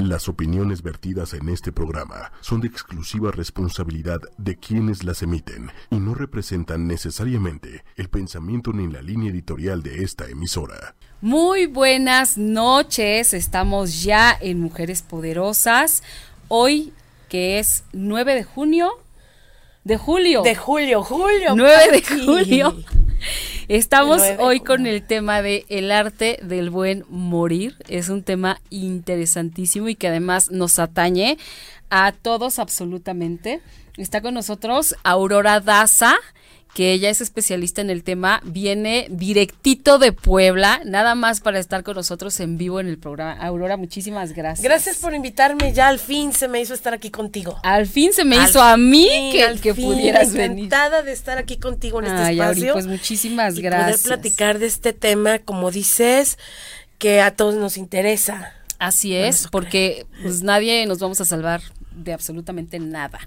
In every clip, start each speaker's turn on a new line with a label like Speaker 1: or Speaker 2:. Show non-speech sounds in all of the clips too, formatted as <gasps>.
Speaker 1: Las opiniones vertidas en este programa son de exclusiva responsabilidad de quienes las emiten y no representan necesariamente el pensamiento ni la línea editorial de esta emisora.
Speaker 2: Muy buenas noches, estamos ya en Mujeres Poderosas. Hoy, que es 9 de junio, de julio.
Speaker 3: De julio, julio.
Speaker 2: 9 de julio. Estamos hoy con el tema de el arte del buen morir. Es un tema interesantísimo y que además nos atañe a todos absolutamente. Está con nosotros Aurora Daza que ella es especialista en el tema, viene directito de Puebla, nada más para estar con nosotros en vivo en el programa. Aurora, muchísimas gracias.
Speaker 3: Gracias por invitarme, ya al fin se me hizo estar aquí contigo.
Speaker 2: Al fin se me hizo a mí que, que pudieras venir.
Speaker 3: Encantada de estar aquí contigo en este espacio.
Speaker 2: pues muchísimas gracias.
Speaker 3: Poder platicar de este tema, como dices, que a todos nos interesa.
Speaker 2: Así es, porque pues nadie nos vamos a salvar de absolutamente nada.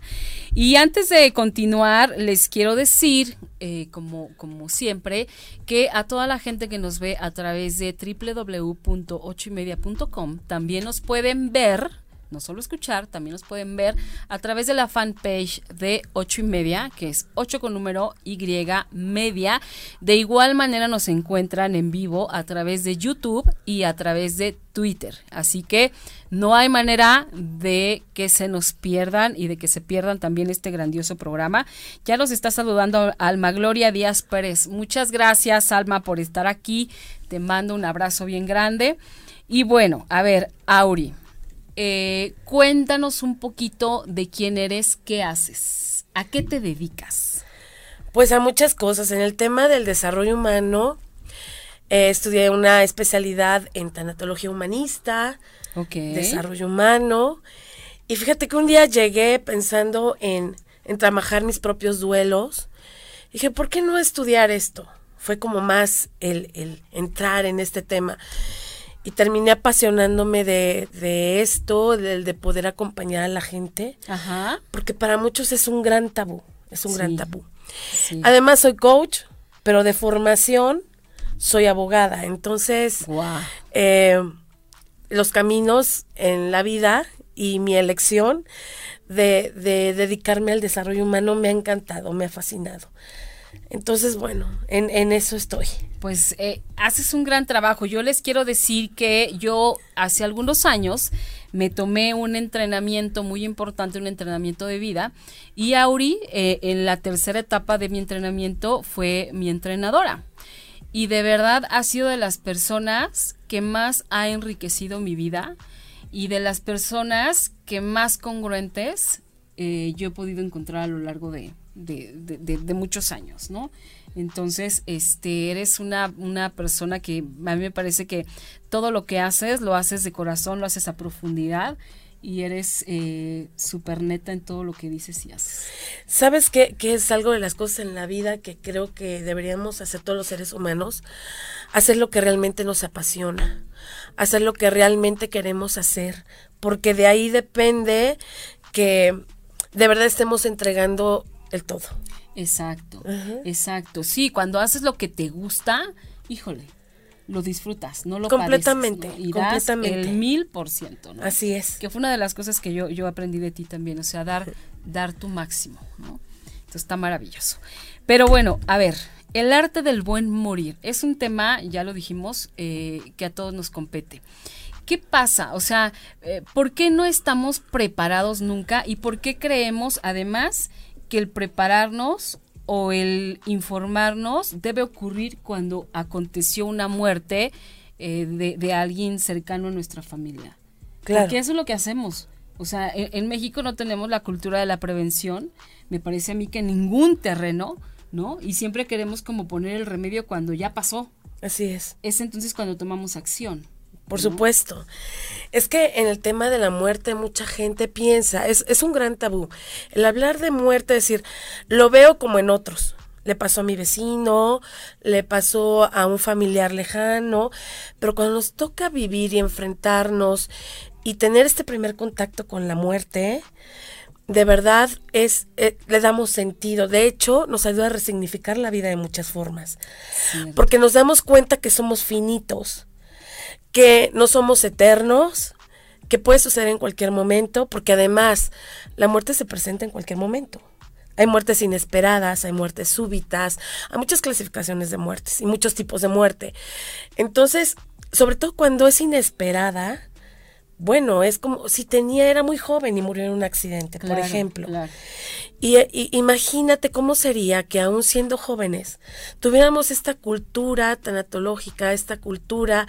Speaker 2: Y antes de continuar, les quiero decir, eh, como, como siempre, que a toda la gente que nos ve a través de www.ochoymedia.com también nos pueden ver no solo escuchar, también nos pueden ver a través de la fanpage de 8 y media, que es 8 con número Y media. De igual manera nos encuentran en vivo a través de YouTube y a través de Twitter. Así que no hay manera de que se nos pierdan y de que se pierdan también este grandioso programa. Ya nos está saludando Alma Gloria Díaz Pérez. Muchas gracias, Alma, por estar aquí. Te mando un abrazo bien grande. Y bueno, a ver, Auri, eh, cuéntanos un poquito de quién eres, qué haces, a qué te dedicas.
Speaker 3: Pues a muchas cosas. En el tema del desarrollo humano, eh, estudié una especialidad en tanatología humanista, desarrollo humano. Y fíjate que un día llegué pensando en, en trabajar mis propios duelos. dije, ¿por qué no estudiar esto? Fue como más el, el entrar en este tema y terminé apasionándome de, de esto, del de poder acompañar a la gente, Ajá. porque para muchos es un gran tabú, es un gran tabú. Además soy coach, pero de formación soy abogada, entonces eh, los caminos en la vida y mi elección de, de dedicarme al desarrollo humano me ha encantado, me ha fascinado. Entonces, bueno, en, eso estoy.
Speaker 2: Pues eh, haces un gran trabajo. Yo les quiero decir que yo hace algunos años me tomé un entrenamiento muy importante, un entrenamiento de vida, y Auri eh, en la tercera etapa de mi entrenamiento fue mi entrenadora. Y de verdad ha sido de las personas que más ha enriquecido mi vida y de las personas que más congruentes eh, yo he podido encontrar a lo largo de, de, muchos años, ¿no? Entonces, este, eres una, una persona que a mí me parece que todo lo que haces lo haces de corazón, lo haces a profundidad y eres eh, súper neta en todo lo que dices y haces.
Speaker 3: ¿Sabes qué, qué es algo de las cosas en la vida que creo que deberíamos hacer todos los seres humanos? Hacer lo que realmente nos apasiona, hacer lo que realmente queremos hacer, porque de ahí depende que de verdad estemos entregando el todo.
Speaker 2: Exacto, exacto. Sí, cuando haces lo que te gusta, híjole, lo disfrutas, no lo
Speaker 3: completamente,
Speaker 2: Y completamente. el mil por ciento, ¿no?
Speaker 3: Así es.
Speaker 2: Que fue una de las cosas que yo, yo aprendí de ti también, o sea, dar, dar tu máximo, ¿no? Entonces está maravilloso. Pero bueno, a ver, el arte del buen morir es un tema, ya lo dijimos, eh, que a todos nos compete. ¿Qué pasa? O sea, eh, ¿por qué no estamos preparados nunca y por qué creemos además que el prepararnos o el informarnos debe ocurrir cuando aconteció una muerte eh, de, alguien cercano a nuestra familia. Claro. Porque eso es lo que hacemos. O sea, en, México no tenemos la cultura de la prevención, me parece a mí que en ningún terreno, ¿no? Y siempre queremos como poner el remedio cuando ya pasó.
Speaker 3: Así es.
Speaker 2: Es entonces cuando tomamos acción.
Speaker 3: Por supuesto. Es que en el tema de la muerte mucha gente piensa, es, es un gran tabú. El hablar de muerte, decir, lo veo como en otros. Le pasó a mi vecino, le pasó a un familiar lejano, pero cuando nos toca vivir y enfrentarnos y tener este primer contacto con la muerte, de verdad es eh, le damos sentido. De hecho, nos ayuda a resignificar la vida de muchas formas. Porque nos damos cuenta que somos finitos que no somos eternos, que puede suceder en cualquier momento, porque además la muerte se presenta en cualquier momento. Hay muertes inesperadas, hay muertes súbitas, hay muchas clasificaciones de muertes y muchos tipos de muerte. Entonces, sobre todo cuando es inesperada, bueno, es como si tenía, era muy joven y murió en un accidente, por ejemplo. Y, imagínate cómo sería que aún siendo jóvenes tuviéramos esta cultura tanatológica, esta cultura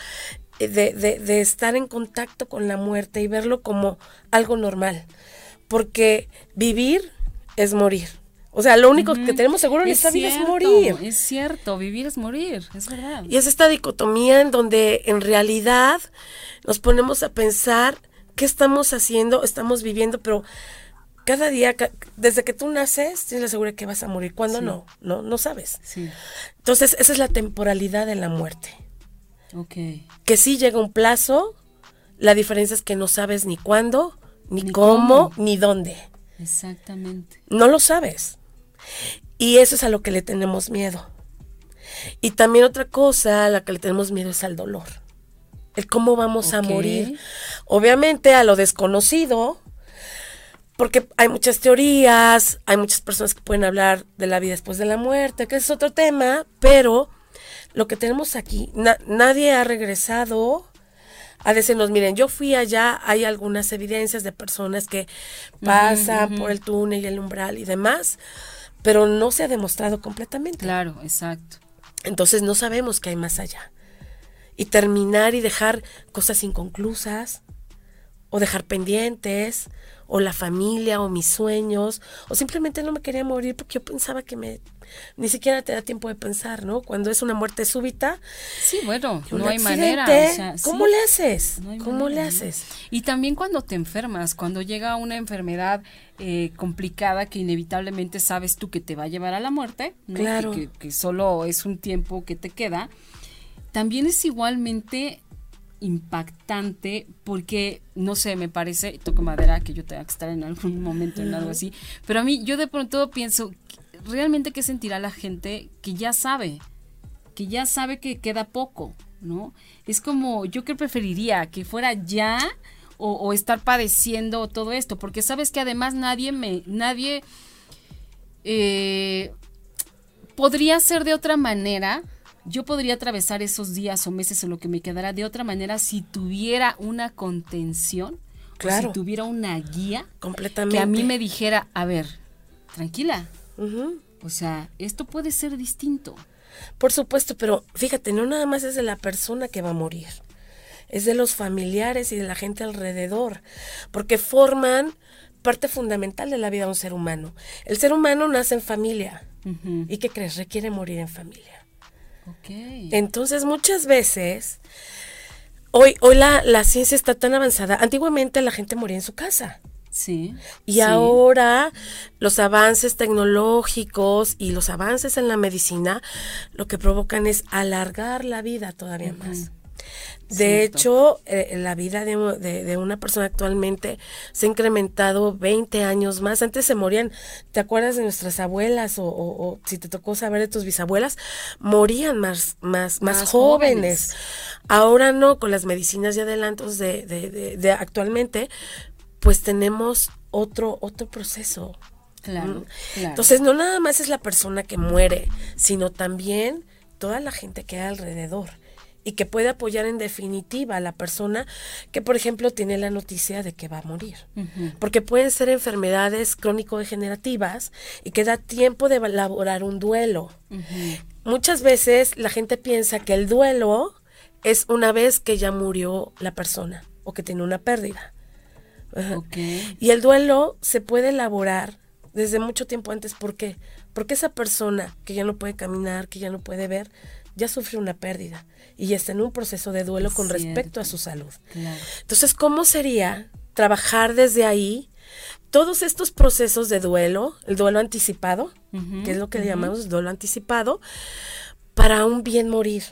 Speaker 3: de, de, de estar en contacto con la muerte y verlo como algo normal. Porque vivir es morir. O sea, lo único que tenemos seguro en esta vida es morir.
Speaker 2: Es cierto, vivir es morir, es verdad.
Speaker 3: Y es esta dicotomía en donde en realidad nos ponemos a pensar qué estamos haciendo, estamos viviendo, pero cada día, desde que tú naces, tienes la seguridad que vas a morir. ¿Cuándo no? No, no sabes. Sí. Entonces, esa es la temporalidad de la muerte.
Speaker 2: Ok.
Speaker 3: Que sí llega un plazo, la diferencia es que no sabes ni cuándo, ni, cómo, ni dónde.
Speaker 2: Exactamente.
Speaker 3: No lo sabes. Y eso es a lo que le tenemos miedo. Y también otra cosa a la que le tenemos miedo es al dolor. El cómo vamos a morir. Obviamente a lo desconocido, porque hay muchas teorías, hay muchas personas que pueden hablar de la vida después de la muerte, que es otro tema, pero lo que tenemos aquí, nadie ha regresado a decirnos, miren, yo fui allá, hay algunas evidencias de personas que pasan por el túnel y el umbral y demás, pero no se ha demostrado completamente.
Speaker 2: Claro, exacto.
Speaker 3: Entonces no sabemos qué hay más allá. Y terminar y dejar cosas inconclusas, o dejar pendientes, o la familia, o mis sueños, o simplemente no me quería morir porque yo pensaba que me ni siquiera te da tiempo de pensar, ¿no? Cuando es una muerte súbita.
Speaker 2: Sí, bueno, no hay manera.
Speaker 3: ¿Cómo le haces? ¿Cómo le haces?
Speaker 2: Y también cuando te enfermas, cuando llega una enfermedad eh, complicada que inevitablemente sabes tú que te va a llevar a la muerte,
Speaker 3: claro.
Speaker 2: que, que solo es un tiempo que te queda, también es igualmente impactante porque, no sé, me parece, toco madera, que yo tenga que estar en algún momento en algo así, pero a mí yo de pronto pienso, realmente qué sentirá la gente que ya sabe, que ya sabe que queda poco, ¿no? Es como, yo que preferiría que fuera ya o, estar padeciendo todo esto, porque sabes que además nadie me, nadie eh, podría ser de otra manera yo podría atravesar esos días o meses o lo que me quedara de otra manera si tuviera una contención,
Speaker 3: claro.
Speaker 2: si tuviera una guía
Speaker 3: completamente
Speaker 2: que a mí me dijera, a ver, tranquila. O sea, esto puede ser distinto.
Speaker 3: Por supuesto, pero fíjate, no nada más es de la persona que va a morir, es de los familiares y de la gente alrededor, porque forman parte fundamental de la vida de un ser humano. El ser humano nace en familia. ¿Y qué crees? Requiere morir en familia. Entonces, muchas veces, hoy, hoy la, la, ciencia está tan avanzada. Antiguamente la gente moría en su casa.
Speaker 2: Sí.
Speaker 3: Y ahora los avances tecnológicos y los avances en la medicina lo que provocan es alargar la vida todavía más. De hecho, eh, la vida de, una persona actualmente se ha incrementado 20 años más. Antes se morían, ¿te acuerdas de nuestras abuelas o, si te tocó saber de tus bisabuelas? Morían más, más, más, jóvenes. Ahora no, con las medicinas y adelantos de, de, actualmente, pues tenemos otro, otro proceso.
Speaker 2: Claro,
Speaker 3: claro. Entonces, no nada más es la persona que muere, sino también toda la gente que hay alrededor y que puede apoyar en definitiva a la persona que, por ejemplo, tiene la noticia de que va a morir. Porque pueden ser enfermedades crónico-degenerativas y que da tiempo de elaborar un duelo. Muchas veces la gente piensa que el duelo es una vez que ya murió la persona o que tiene una pérdida. Y el duelo se puede elaborar desde mucho tiempo antes. ¿Por qué? Porque esa persona que ya no puede caminar, que ya no puede ver, ya sufrió una pérdida y está en un proceso de duelo con respecto a su salud. Entonces, ¿cómo sería trabajar desde ahí todos estos procesos de duelo, el duelo anticipado, que es lo que le llamamos duelo anticipado, para un bien morir?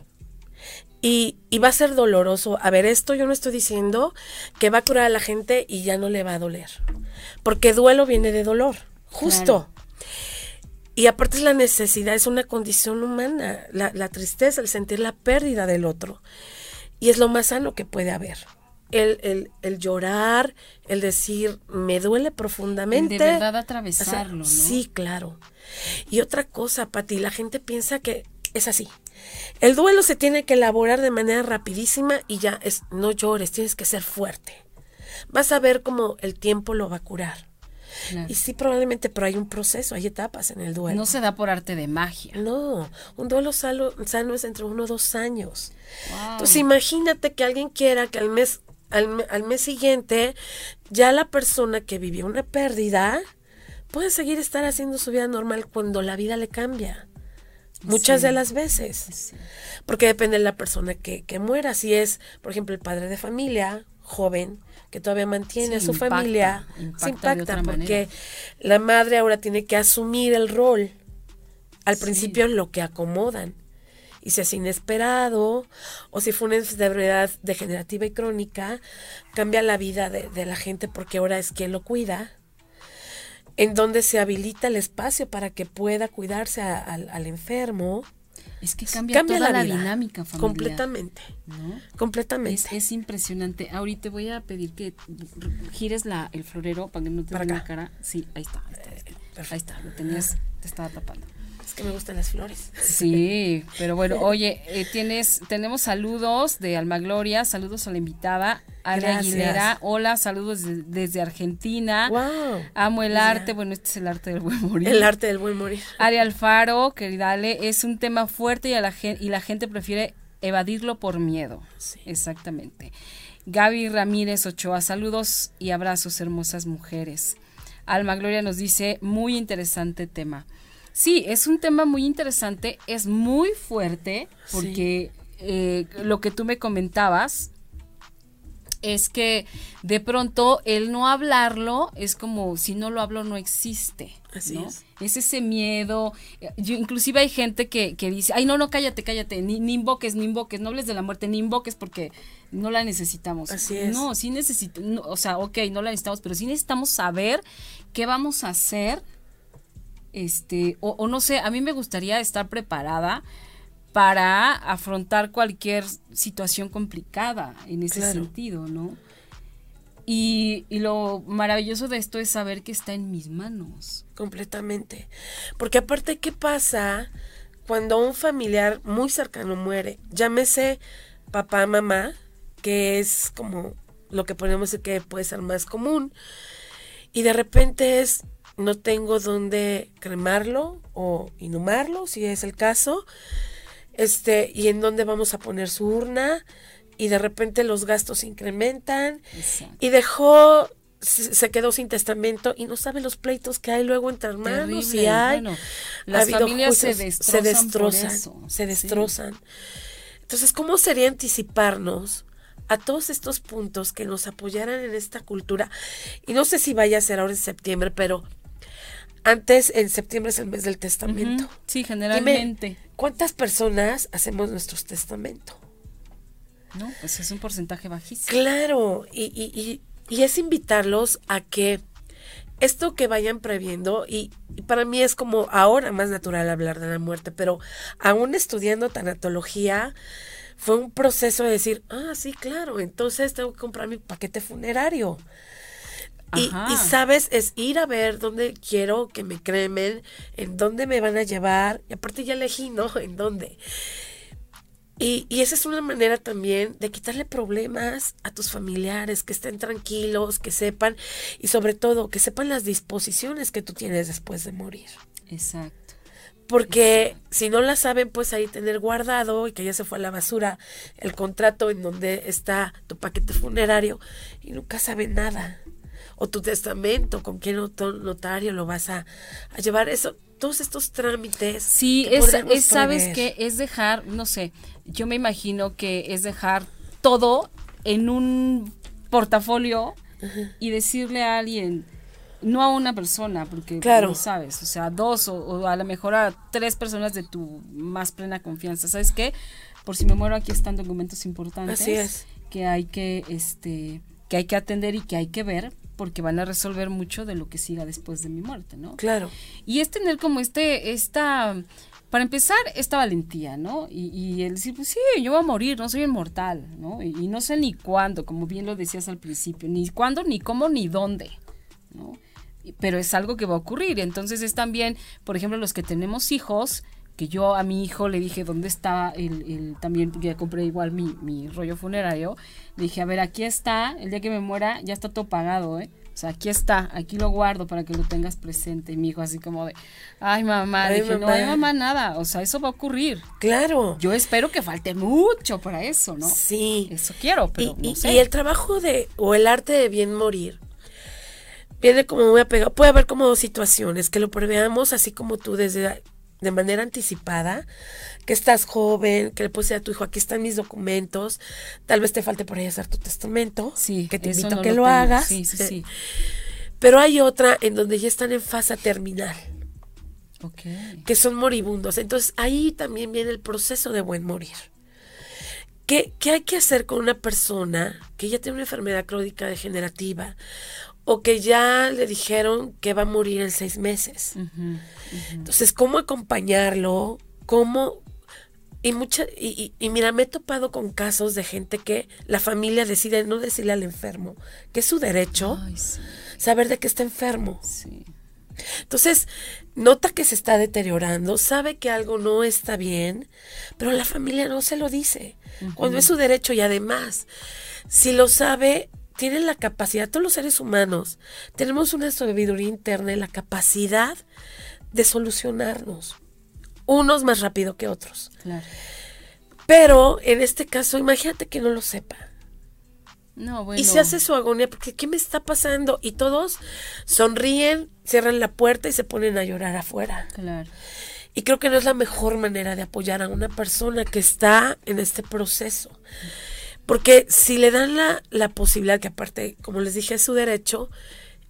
Speaker 3: Y, y, va a ser doloroso. A ver, esto yo no estoy diciendo que va a curar a la gente y ya no le va a doler. Porque duelo viene de dolor, justo. Y aparte es la necesidad, es una condición humana, la, tristeza, el sentir la pérdida del otro. Y es lo más sano que puede haber. el, el, llorar, el decir, me duele profundamente.
Speaker 2: de verdad atravesarlo, ¿no?
Speaker 3: Sí, claro. Y otra cosa, Pati, la gente piensa que es así. El duelo se tiene que elaborar de manera rapidísima y ya es, no llores, tienes que ser fuerte. Vas a ver cómo el tiempo lo va a curar. Y sí, probablemente, pero hay un proceso, hay etapas en el duelo.
Speaker 2: No se da por arte de magia.
Speaker 3: No, un duelo sano, sano es entre uno o dos años. Entonces imagínate que alguien quiera que al mes, al, mes siguiente ya la persona que vivió una pérdida puede seguir estar haciendo su vida normal cuando la vida le cambia. Muchas de las veces. Porque depende de la persona que, que muera. Si es, por ejemplo, el padre de familia, joven, que todavía mantiene a su familia, se impacta porque la madre ahora tiene que asumir el rol. Al principio lo que acomodan. Y si es inesperado o si fue una enfermedad degenerativa y crónica, cambia la vida de, la gente porque ahora es quien lo cuida. En donde se habilita el espacio para que pueda cuidarse al enfermo
Speaker 2: es que cambia, toda la, dinámica familiar.
Speaker 3: Completamente. Completamente.
Speaker 2: Es, impresionante. Ahorita voy a pedir que gires la, el florero para que no te vea la cara. Sí, ahí está. Ahí está, ahí está. Lo tenías, te estaba tapando
Speaker 3: que me gustan las flores.
Speaker 2: Sí, pero bueno, oye, eh, tienes, tenemos saludos de Alma Gloria, saludos a la invitada, Aria Aguilera, hola, saludos desde Argentina.
Speaker 3: Wow.
Speaker 2: Amo el arte, bueno, este es el arte del buen morir.
Speaker 3: El arte del buen morir.
Speaker 2: Aria Alfaro, querida Ale, es un tema fuerte y, a la, y la gente prefiere evadirlo por miedo. Sí. Exactamente. Gaby Ramírez Ochoa, saludos y abrazos, hermosas mujeres. Alma Gloria nos dice, muy interesante tema. Sí, es un tema muy interesante, es muy fuerte, porque eh, lo que tú me comentabas es que de pronto el no hablarlo es como si no lo hablo no existe. Así es. Es ese miedo. Yo, inclusive hay gente que, que dice, ay, no, no, cállate, cállate, ni, ni, invoques, ni invoques, no hables de la muerte, ni invoques porque no la necesitamos.
Speaker 3: Así es.
Speaker 2: No, sí necesitamos, o sea, ok, no la necesitamos, pero sí necesitamos saber qué vamos a hacer este, o, no sé, a mí me gustaría estar preparada para afrontar cualquier situación complicada en ese sentido, ¿no? Y, y, lo maravilloso de esto es saber que está en mis manos.
Speaker 3: Completamente. Porque aparte, ¿qué pasa cuando un familiar muy cercano muere? Llámese papá, mamá, que es como lo que podemos decir que puede ser más común. Y de repente es, no tengo dónde cremarlo o inhumarlo, si es el caso, este, y en dónde vamos a poner su urna, y de repente los gastos incrementan, y dejó se quedó sin testamento y no sabe los pleitos que hay luego entre hermanos y hay.
Speaker 2: las familias se destrozan
Speaker 3: se destrozan, entonces cómo sería anticiparnos a todos estos puntos que nos apoyaran en esta cultura y no sé si vaya a ser ahora en septiembre pero antes, en septiembre es el mes del testamento.
Speaker 2: Sí, generalmente.
Speaker 3: ¿Cuántas personas hacemos nuestro testamento?
Speaker 2: No, pues es un porcentaje bajísimo.
Speaker 3: Claro, y, y, y, es invitarlos a que esto que vayan previendo, y, para mí es como ahora más natural hablar de la muerte, pero aún estudiando tanatología, fue un proceso de decir, ah, sí, claro, entonces tengo que comprar mi paquete funerario. Y, sabes, es ir a ver dónde quiero que me cremen, en dónde me van a llevar, y aparte ya elegí, ¿no? <laughs> En dónde. Y, y, esa es una manera también de quitarle problemas a tus familiares, que estén tranquilos, que sepan, y sobre todo, que sepan las disposiciones que tú tienes después de morir.
Speaker 2: Exacto.
Speaker 3: Porque si no la saben, pues ahí tener guardado y que ya se fue a la basura el contrato en donde está tu paquete funerario y nunca saben nada o tu testamento, con qué notario lo vas a, llevar, eso, todos estos trámites.
Speaker 2: Sí, es, sabes que es dejar, no sé, yo me imagino que es dejar todo en un portafolio y decirle a alguien, no a una persona, porque no sabes, o sea, dos o, a lo mejor a tres personas de tu más plena confianza. ¿Sabes qué? Por si me muero aquí están documentos importantes que hay que este que hay que atender y que hay que ver porque van a resolver mucho de lo que siga después de mi muerte, ¿no?
Speaker 3: Claro.
Speaker 2: Y es tener como este, esta para empezar, esta valentía, ¿no? Y, y, el decir, pues sí, yo voy a morir, no soy inmortal, ¿no? Y, no sé ni cuándo, como bien lo decías al principio, ni cuándo, ni cómo, ni dónde, ¿no? Pero es algo que va a ocurrir. Entonces es también, por ejemplo, los que tenemos hijos, que yo a mi hijo le dije dónde está el, el también ya compré igual mi, mi rollo funerario, le dije, a ver, aquí está, el día que me muera ya está todo pagado, ¿eh? O sea, aquí está, aquí lo guardo para que lo tengas presente. Y mi hijo así como de, ay mamá, dije, no hay mamá nada, o sea, eso va a ocurrir.
Speaker 3: Claro.
Speaker 2: Yo espero que falte mucho para eso, ¿no?
Speaker 3: Sí.
Speaker 2: Eso quiero, pero
Speaker 3: y,
Speaker 2: no sé.
Speaker 3: y el trabajo de, o el arte de bien morir, viene como muy apegado. Puede haber como dos situaciones, que lo preveamos así como tú desde de manera anticipada, que estás joven, que le decir a tu hijo, aquí están mis documentos, tal vez te falte por ahí hacer tu testamento,
Speaker 2: sí,
Speaker 3: que te invito a que lo, hagas.
Speaker 2: Sí, sí, sí.
Speaker 3: Pero hay otra en donde ya están en fase terminal.
Speaker 2: Okay.
Speaker 3: Que son moribundos. Entonces ahí también viene el proceso de buen morir. ¿Qué, ¿Qué hay que hacer con una persona que ya tiene una enfermedad crónica degenerativa o que ya le dijeron que va a morir en seis meses. Entonces, ¿cómo acompañarlo? ¿Cómo? Y, mucha, y, y, mira, me he topado con casos de gente que la familia decide no decirle al enfermo que es su derecho saber de que está enfermo. Entonces, nota que se está deteriorando, sabe que algo no está bien, pero la familia no se lo dice. Cuando es su derecho y además, si lo sabe, tienen la capacidad, todos los seres humanos, tenemos una sabiduría interna y la capacidad de solucionarnos, unos más rápido que otros.
Speaker 2: Claro.
Speaker 3: Pero en este caso, imagínate que no lo sepa.
Speaker 2: No, bueno.
Speaker 3: Y se hace su agonía, porque ¿qué me está pasando? Y todos sonríen, cierran la puerta y se ponen a llorar afuera.
Speaker 2: Claro.
Speaker 3: Y creo que no es la mejor manera de apoyar a una persona que está en este proceso. Porque si le dan la, la posibilidad, que aparte, como les dije, es su derecho,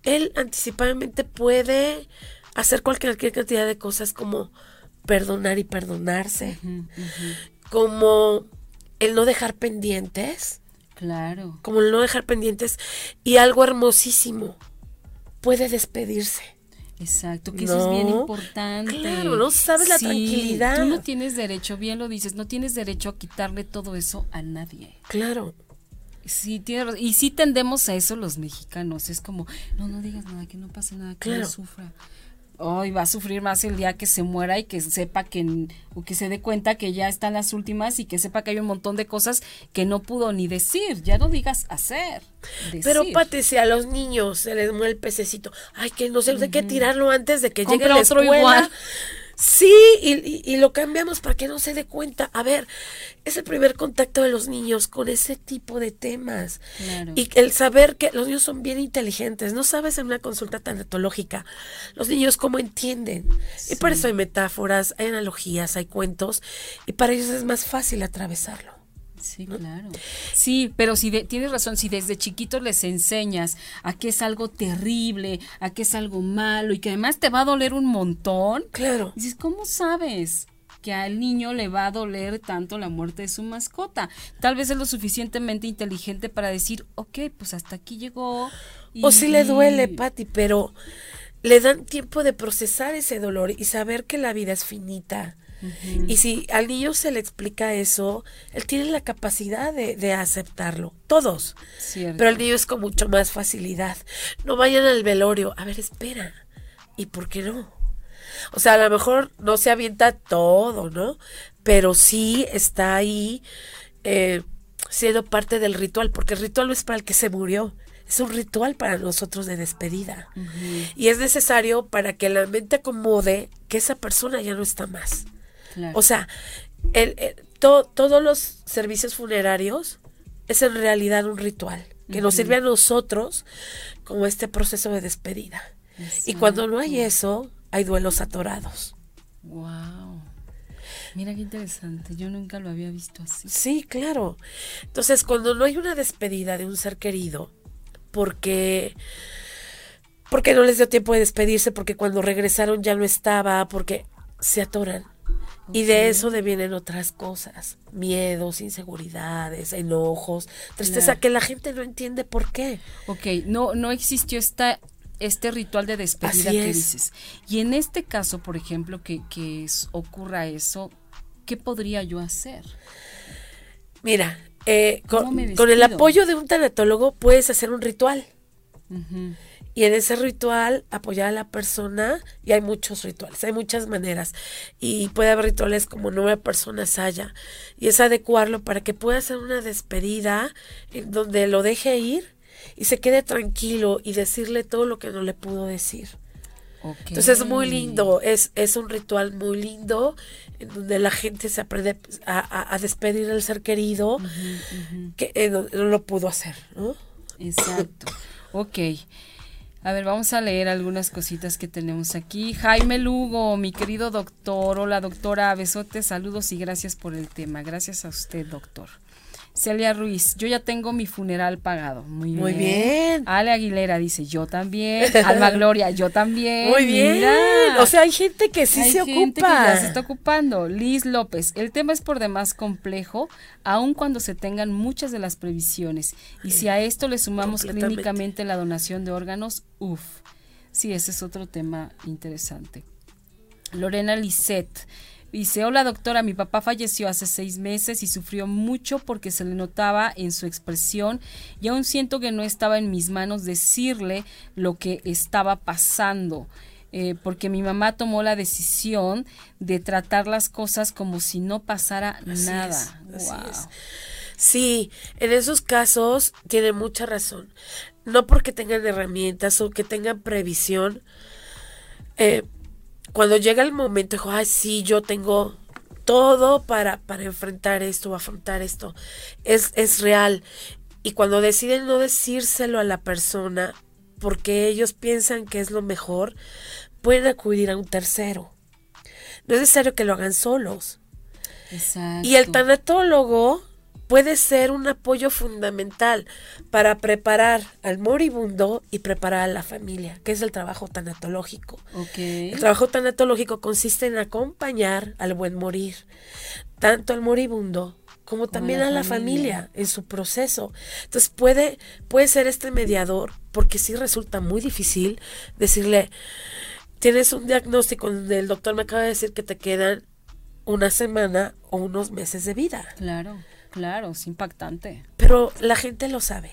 Speaker 3: él anticipadamente puede hacer cualquier, cantidad de cosas como perdonar y perdonarse, como el no dejar pendientes.
Speaker 2: Claro.
Speaker 3: Como el no dejar pendientes. Y algo hermosísimo, puede despedirse.
Speaker 2: Exacto, que eso es bien importante.
Speaker 3: Claro, no sabes la tranquilidad.
Speaker 2: Tú no tienes derecho, bien lo dices, no tienes derecho a quitarle todo eso a nadie.
Speaker 3: Claro.
Speaker 2: Sí, tiene, y sí tendemos a eso los mexicanos. Es como, no, no digas nada, que no pase nada, que no sufra hoy va a sufrir más el día que se muera y que sepa que, o que se dé cuenta que ya están las últimas y que sepa que hay un montón de cosas que no pudo ni decir, ya no digas hacer.
Speaker 3: Pero Pate, si a los niños se les muere el pececito, ay, que no sé de qué tirarlo antes de que llegue la escuela. Otro igual. Sí, y, lo cambiamos para que no se dé cuenta. A ver, es el primer contacto de los niños con ese tipo de temas. Y el saber que los niños son bien inteligentes. No sabes en una consulta tanatológica los niños cómo entienden. Y por eso hay metáforas, hay analogías, hay cuentos. Y para ellos es más fácil atravesarlo.
Speaker 2: Sí, claro. Sí, pero si tienes razón, si desde chiquitos les enseñas a que es algo terrible, a que es algo malo y que además te va a doler un montón.
Speaker 3: Claro.
Speaker 2: Dices, ¿cómo sabes? que al niño le va a doler tanto la muerte de su mascota. Tal vez es lo suficientemente inteligente para decir, ok, pues hasta aquí llegó.
Speaker 3: o si le duele, Patti, pero le dan tiempo de procesar ese dolor y saber que la vida es finita y si al niño se le explica eso, él tiene la capacidad de, aceptarlo. Todos. Pero el niño es con mucho más facilidad. No vayan al velorio. A ver, espera. ¿Y por qué no? O sea, a lo mejor no se avienta todo, ¿no? Pero sí está ahí eh, siendo parte del ritual, porque el ritual no es para el que se murió, es un ritual para nosotros de despedida. Y es necesario para que la mente acomode que esa persona ya no está más. O sea, el, todos los servicios funerarios es en realidad un ritual que nos sirve a nosotros como este proceso de despedida. Y cuando no hay eso, hay duelos atorados.
Speaker 2: Wow. Mira qué interesante, yo nunca lo había visto así.
Speaker 3: Sí, claro. Entonces, cuando no hay una despedida de un ser querido, porque porque no les dio tiempo de despedirse, porque cuando regresaron ya no estaba, porque se atoran. Y de eso devienen otras cosas, miedos, inseguridades, enojos, tristeza que la gente no entiende por qué.
Speaker 2: Ok, no, no existió esta este ritual de despedida que dices. Y en este caso, por ejemplo, que, que ocurra eso, ¿qué podría yo hacer?
Speaker 3: Mira, eh, con, el apoyo de un tanatólogo puedes hacer un ritual. Y en ese ritual apoyar a la persona, y hay muchos rituales, hay muchas maneras. Y puede haber rituales como nueve personas haya. Y es adecuarlo para que pueda hacer una despedida en donde lo deje ir y se quede tranquilo y decirle todo lo que no le pudo decir. Entonces es muy lindo, es, es un ritual muy lindo en donde la gente se aprende a, despedir al ser querido que eh, no, lo pudo hacer. ¿no?
Speaker 2: Exacto. ok. A ver, vamos a leer algunas cositas que tenemos aquí. Jaime Lugo, mi querido doctor. Hola, doctora. Besotes, saludos y gracias por el tema. Gracias a usted, doctor. Celia Ruiz, yo ya tengo mi funeral pagado. Muy bien. Muy bien. Ale Aguilera dice, yo también. Alma <laughs> Gloria, yo también.
Speaker 3: Muy bien. O sea, hay gente que sí se gente ocupa.
Speaker 2: Que ya se está ocupando. Liz López, el tema es por demás complejo, aun cuando se tengan muchas de las previsiones. Y si a esto le sumamos clínicamente la donación de órganos, uff. Sí, ese es otro tema interesante. Lorena Lisset. Dice, hola doctora, mi papá falleció hace seis meses y sufrió mucho porque se le notaba en su expresión y aún siento que no estaba en mis manos decirle lo que estaba pasando. Eh, porque mi mamá tomó la decisión de tratar las cosas como si no pasara nada.
Speaker 3: Sí, en esos casos tiene mucha razón. No porque tengan herramientas o que tengan previsión, eh, cuando llega el momento, dijo, ay, sí, yo tengo todo para, para enfrentar esto, afrontar esto. Es, es real. Y cuando deciden no decírselo a la persona porque ellos piensan que es lo mejor, pueden acudir a un tercero. No es necesario que lo hagan solos. Exacto. Y el tanatólogo puede ser un apoyo fundamental para preparar al moribundo y preparar a la familia, que es el trabajo tanatológico. El trabajo tanatológico consiste en acompañar al buen morir, tanto al moribundo como también a la familia. en su proceso. Entonces puede, puede ser este mediador, porque sí resulta muy difícil decirle, tienes un diagnóstico donde el doctor me acaba de decir que te quedan una semana o unos meses de vida.
Speaker 2: Claro. Claro, es impactante.
Speaker 3: Pero la gente lo sabe,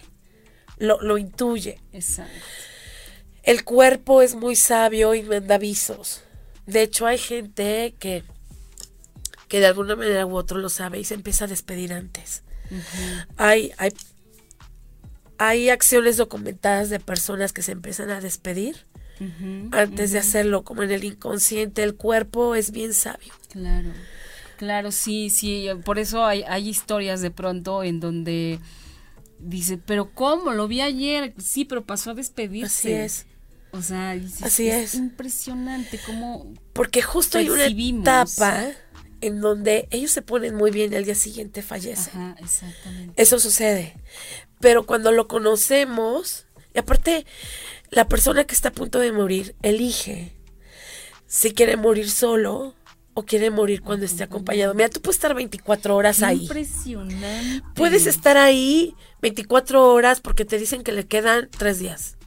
Speaker 3: lo, lo intuye.
Speaker 2: Exacto.
Speaker 3: El cuerpo es muy sabio y manda avisos. De hecho, hay gente que, que de alguna manera u otra lo sabe y se empieza a despedir antes. hay, hay, hay acciones documentadas de personas que se empiezan a despedir antes de hacerlo, como en el inconsciente. El cuerpo es bien sabio.
Speaker 2: Claro. Claro, sí, sí, por eso hay, hay historias de pronto en donde dice, pero ¿cómo? Lo vi ayer, sí, pero pasó a despedirse.
Speaker 3: Así es.
Speaker 2: O sea, Así es, impresionante cómo...
Speaker 3: Porque justo hay una etapa en donde ellos se ponen muy bien y al día siguiente fallecen. Ajá, exactamente. Eso sucede. Pero cuando lo conocemos, y aparte, la persona que está a punto de morir elige si quiere morir solo o quiere morir cuando esté acompañado. Mira, tú puedes estar 24 horas ahí.
Speaker 2: Impresionante.
Speaker 3: Puedes estar ahí 24 horas porque te dicen que le quedan tres días.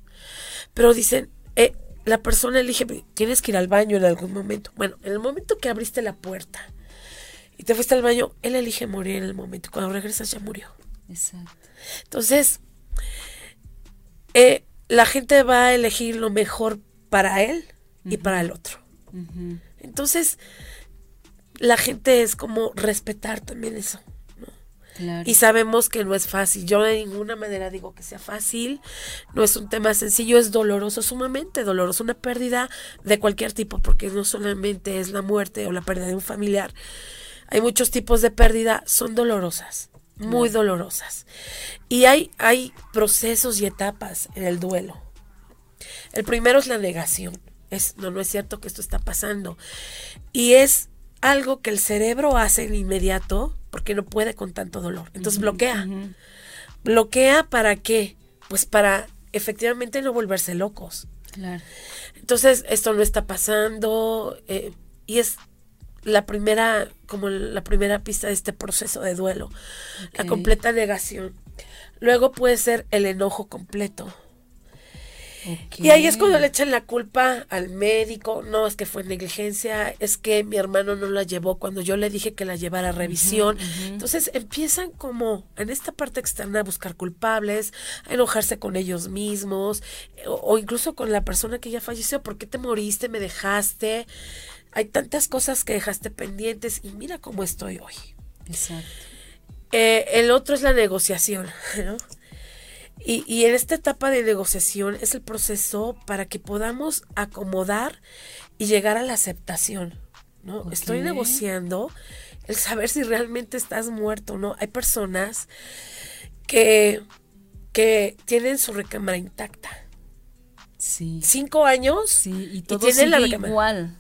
Speaker 3: Pero dicen, eh, la persona elige, tienes que ir al baño en algún momento. Bueno, en el momento que abriste la puerta y te fuiste al baño, él elige morir en el momento. Cuando regresas ya murió.
Speaker 2: Exacto.
Speaker 3: Entonces, eh, la gente va a elegir lo mejor para él y para el otro. Entonces, la gente es como respetar también eso. Y sabemos que no es fácil. Yo de ninguna manera digo que sea fácil. No es un tema sencillo, es doloroso, sumamente doloroso. Una pérdida de cualquier tipo, porque no solamente es la muerte o la pérdida de un familiar. Hay muchos tipos de pérdida, son dolorosas, muy dolorosas. Y hay, hay procesos y etapas en el duelo. El primero es la negación. Es, no, no es cierto que esto está pasando. Y es algo que el cerebro hace en inmediato porque no puede con tanto dolor. Entonces bloquea. ¿Bloquea para qué? Pues para efectivamente no volverse locos.
Speaker 2: Claro.
Speaker 3: Entonces, esto no está pasando eh, y es la primera, como la primera pista de este proceso de duelo, la completa negación. Luego puede ser el enojo completo. Y ahí es cuando le echan la culpa al médico, no, es que fue negligencia, es que mi hermano no la llevó cuando yo le dije que la llevara a revisión. Entonces empiezan como en esta parte externa a buscar culpables, a enojarse con ellos mismos o, o incluso con la persona que ya falleció, ¿por qué te moriste? ¿Me dejaste? Hay tantas cosas que dejaste pendientes y mira cómo estoy hoy.
Speaker 2: Exacto.
Speaker 3: Eh, el otro es la negociación, <laughs> ¿no? Y, y, en esta etapa de negociación es el proceso para que podamos acomodar y llegar a la aceptación, ¿no? Estoy negociando el saber si realmente estás muerto o no. Hay personas que, que tienen su recámara intacta.
Speaker 2: Sí.
Speaker 3: Cinco años
Speaker 2: sí, y, todo y tienen la recámara. igual.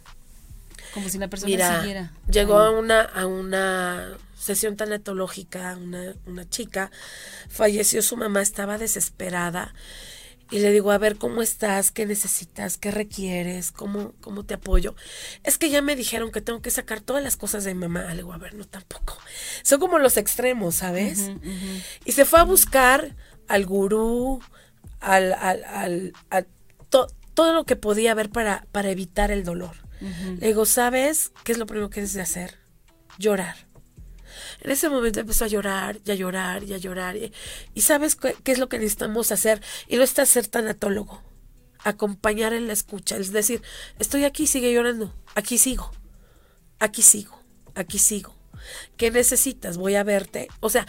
Speaker 2: Como si la persona
Speaker 3: Mira,
Speaker 2: siguiera.
Speaker 3: Llegó a una, a una sesión tanatológica, una, una chica, falleció su mamá, estaba desesperada. Y le digo, a ver, ¿cómo estás? ¿Qué necesitas? ¿Qué requieres? ¿Cómo, ¿Cómo te apoyo? Es que ya me dijeron que tengo que sacar todas las cosas de mi mamá. Le digo, a ver, no tampoco. Son como los extremos, ¿sabes? Y se fue a buscar al gurú, al, al, al, a todo lo que podía haber para, para evitar el dolor. Le digo, ¿sabes qué es lo primero que debes de hacer? Llorar. En ese momento empezó a llorar, y a llorar, y a llorar. Y, sabes qué, es lo que necesitamos hacer. Y no está ser tanatólogo. Acompañar en la escucha. Es decir, estoy aquí, sigue llorando. Aquí sigo. Aquí sigo. Aquí sigo. ¿Qué necesitas? Voy a verte. O sea,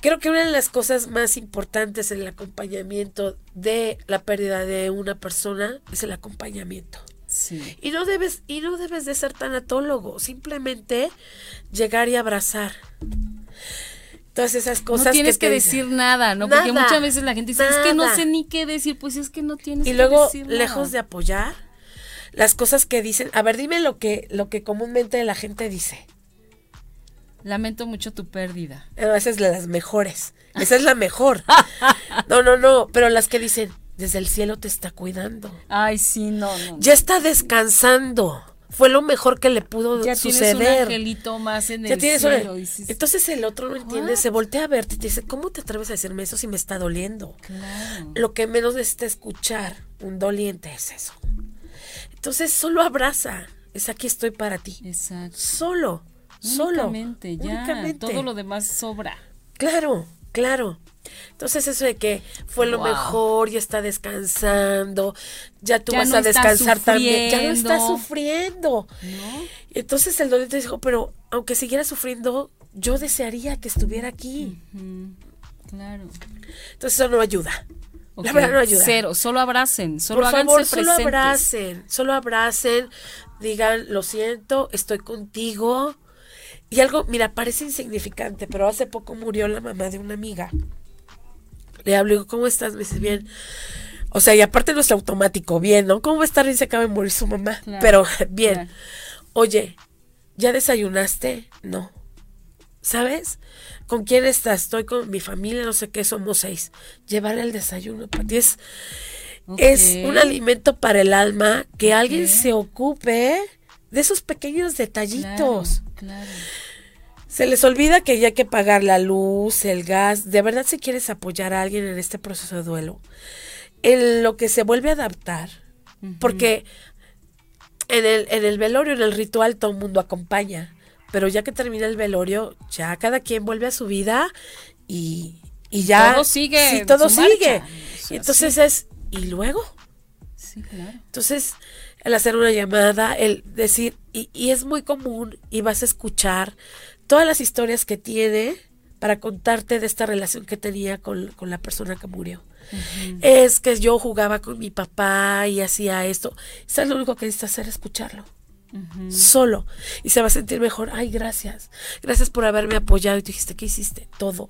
Speaker 3: creo que una de las cosas más importantes en el acompañamiento de la pérdida de una persona es el acompañamiento. Y no debes, y no debes de ser tanatólogo, simplemente llegar y abrazar. Todas esas cosas.
Speaker 2: No tienes que, decir nada, ¿no? Porque muchas veces la gente dice, es que no sé ni qué decir, pues es que no tienes
Speaker 3: y luego, lejos de apoyar, las cosas que dicen, a ver, dime lo que, lo que comúnmente la gente dice.
Speaker 2: Lamento mucho tu pérdida.
Speaker 3: esa es de las mejores. Esa es la mejor. <laughs> no, no, no. Pero las que dicen, desde el cielo te está cuidando.
Speaker 2: Ay, sí, no, no.
Speaker 3: Ya está descansando. Fue lo mejor que le pudo ya suceder.
Speaker 2: Tienes un angelito más en el cielo.
Speaker 3: Entonces el otro no entiende, se voltea a verte y te dice, ¿cómo te atreves a decirme eso si me está doliendo? Claro. Lo que menos necesita escuchar un doliente es eso. Entonces solo abraza. Es aquí estoy para ti. Exacto. Solo. Solo.
Speaker 2: Únicamente, ya. Únicamente. Todo lo demás sobra.
Speaker 3: Claro, claro. Entonces eso de que fue lo mejor, ya está descansando, ya tú vas a descansar también, ya no está sufriendo. Entonces el te dijo, pero aunque siguiera sufriendo, yo desearía que estuviera aquí.
Speaker 2: Claro.
Speaker 3: Entonces eso no ayuda. La verdad no ayuda.
Speaker 2: Cero, solo abracen, solo
Speaker 3: Por favor, solo abracen, solo abracen, digan, lo siento, estoy contigo. Y algo, mira, parece insignificante, pero hace poco murió la mamá de una amiga. Le hablo, digo, ¿cómo estás? Me dice, bien. O sea, y aparte no es automático, bien, ¿no? ¿Cómo va a estar? Y se acaba de morir su mamá. Pero, <laughs> bien. Oye, ¿ya desayunaste? No. ¿Sabes? ¿Con quién estás? Estoy con mi familia, no sé qué, somos seis. Llevar el desayuno para ti es, es un alimento para el alma que alguien se ocupe de esos pequeños detallitos. claro. Se les olvida que ya hay que pagar la luz, el gas. De verdad, si quieres apoyar a alguien en este proceso de duelo, en lo que se vuelve a adaptar, porque en el, en el velorio, en el ritual, todo el mundo acompaña. Pero ya que termina el velorio, ya cada quien vuelve a su vida y, y ya.
Speaker 2: Todo sigue.
Speaker 3: Sí, todo sigue. Entonces es, ¿y luego?
Speaker 2: Sí, claro.
Speaker 3: Entonces, el hacer una llamada, el decir, y, y es muy común, y vas a escuchar todas las historias que tiene para contarte de esta relación que tenía con, la persona que murió. Es que yo jugaba con mi papá y hacía esto. ¿Sabes lo único que necesitas hacer? Escucharlo. Solo. Y se va a sentir mejor. Ay, gracias. Gracias por haberme apoyado. Y tú dijiste, ¿qué hiciste? Todo.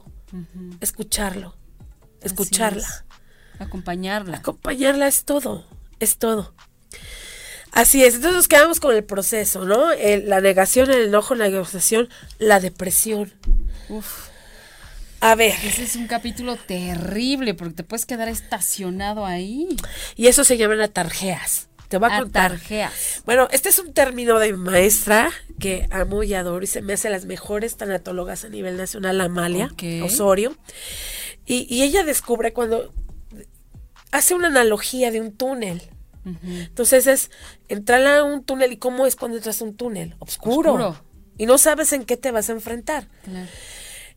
Speaker 3: Escucharlo. Escucharla.
Speaker 2: Acompañarla.
Speaker 3: Acompañarla es todo. Es todo. Así es, entonces nos quedamos con el proceso, ¿no? la negación, el enojo, la negociación, la depresión. Uf. A ver.
Speaker 2: Ese es un capítulo terrible porque te puedes quedar estacionado ahí.
Speaker 3: Y eso se llaman atarjeas. Te voy a contar.
Speaker 2: Atarjeas.
Speaker 3: Bueno, este es un término de maestra que amo y adoro y se me hace las mejores tanatólogas a nivel nacional, Amalia Osorio. Y, y ella descubre cuando hace una analogía de un túnel. Entonces es entrar a un túnel y cómo es cuando entras a un túnel, oscuro. Y no sabes en qué te vas a enfrentar.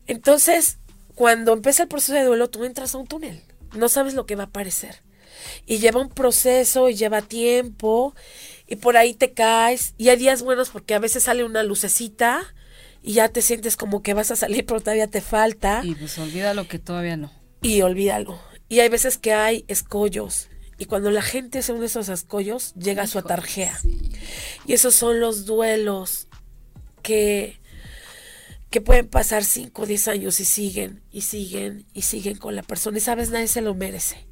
Speaker 3: Entonces, cuando empieza el proceso de duelo, tú entras a un túnel. No sabes lo que va a aparecer. Y lleva un proceso y lleva tiempo. Y por ahí te caes. Y hay días buenos porque a veces sale una lucecita y ya te sientes como que vas a salir, <laughs> pero todavía te falta.
Speaker 2: Y pues olvida lo que todavía no.
Speaker 3: Y olvídalo. Y hay veces que hay escollos. Y cuando la gente se une a esos escollos, llega a su atarjea. Y esos son los duelos que, que pueden pasar 5 o 10 años y siguen, y siguen, y siguen con la persona. Y sabes, nadie se lo merece.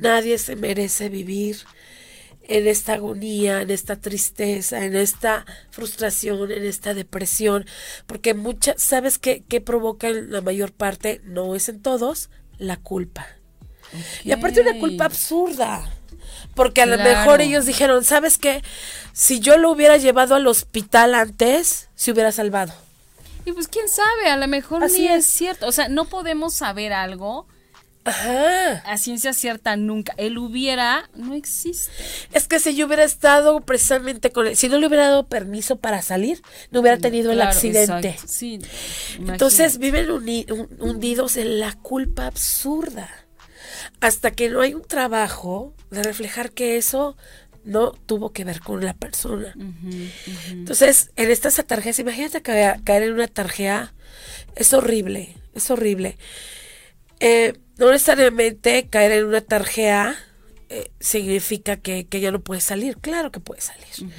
Speaker 3: Nadie se merece vivir en esta agonía, en esta tristeza, en esta frustración, en esta depresión, porque muchas, ¿sabes qué, qué provoca en la mayor parte? No es en todos, la culpa. Y aparte una culpa absurda. Porque a lo mejor ellos dijeron, ¿sabes qué? Si yo lo hubiera llevado al hospital antes, se hubiera salvado.
Speaker 2: Y pues quién sabe, a lo mejor Así ni es. cierto. O sea, no podemos saber algo Ajá. a ciencia cierta nunca. Él hubiera, no existe.
Speaker 3: Es que si yo hubiera estado precisamente con él, si no le hubiera dado permiso para salir, no hubiera tenido el accidente. Sí, Entonces viven hundidos en la culpa absurda hasta que no hay un trabajo de reflejar que eso no tuvo que ver con la persona. Entonces, en estas tarjetas, imagínate caer en una tarjeta, es horrible, es horrible. Eh, no necesariamente caer en una tarjeta eh, significa que, ya no puede salir, claro que puede salir.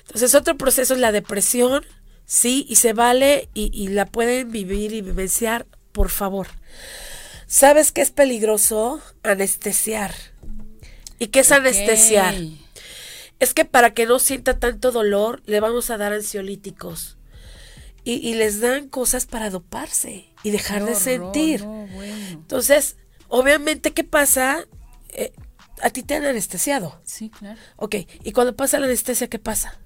Speaker 3: Entonces, otro proceso es la depresión, sí, y se vale y, y la pueden vivir y vivenciar, por favor. ¿Sabes qué es peligroso? Anestesiar. ¿Y qué es anestesiar? Es que para que no sienta tanto dolor, le vamos a dar ansiolíticos. Y, les dan cosas para doparse y dejar de sentir. Entonces, obviamente, ¿qué pasa? Eh, a ti te han anestesiado.
Speaker 2: Sí, claro.
Speaker 3: Ok, y cuando pasa la anestesia, ¿qué pasa?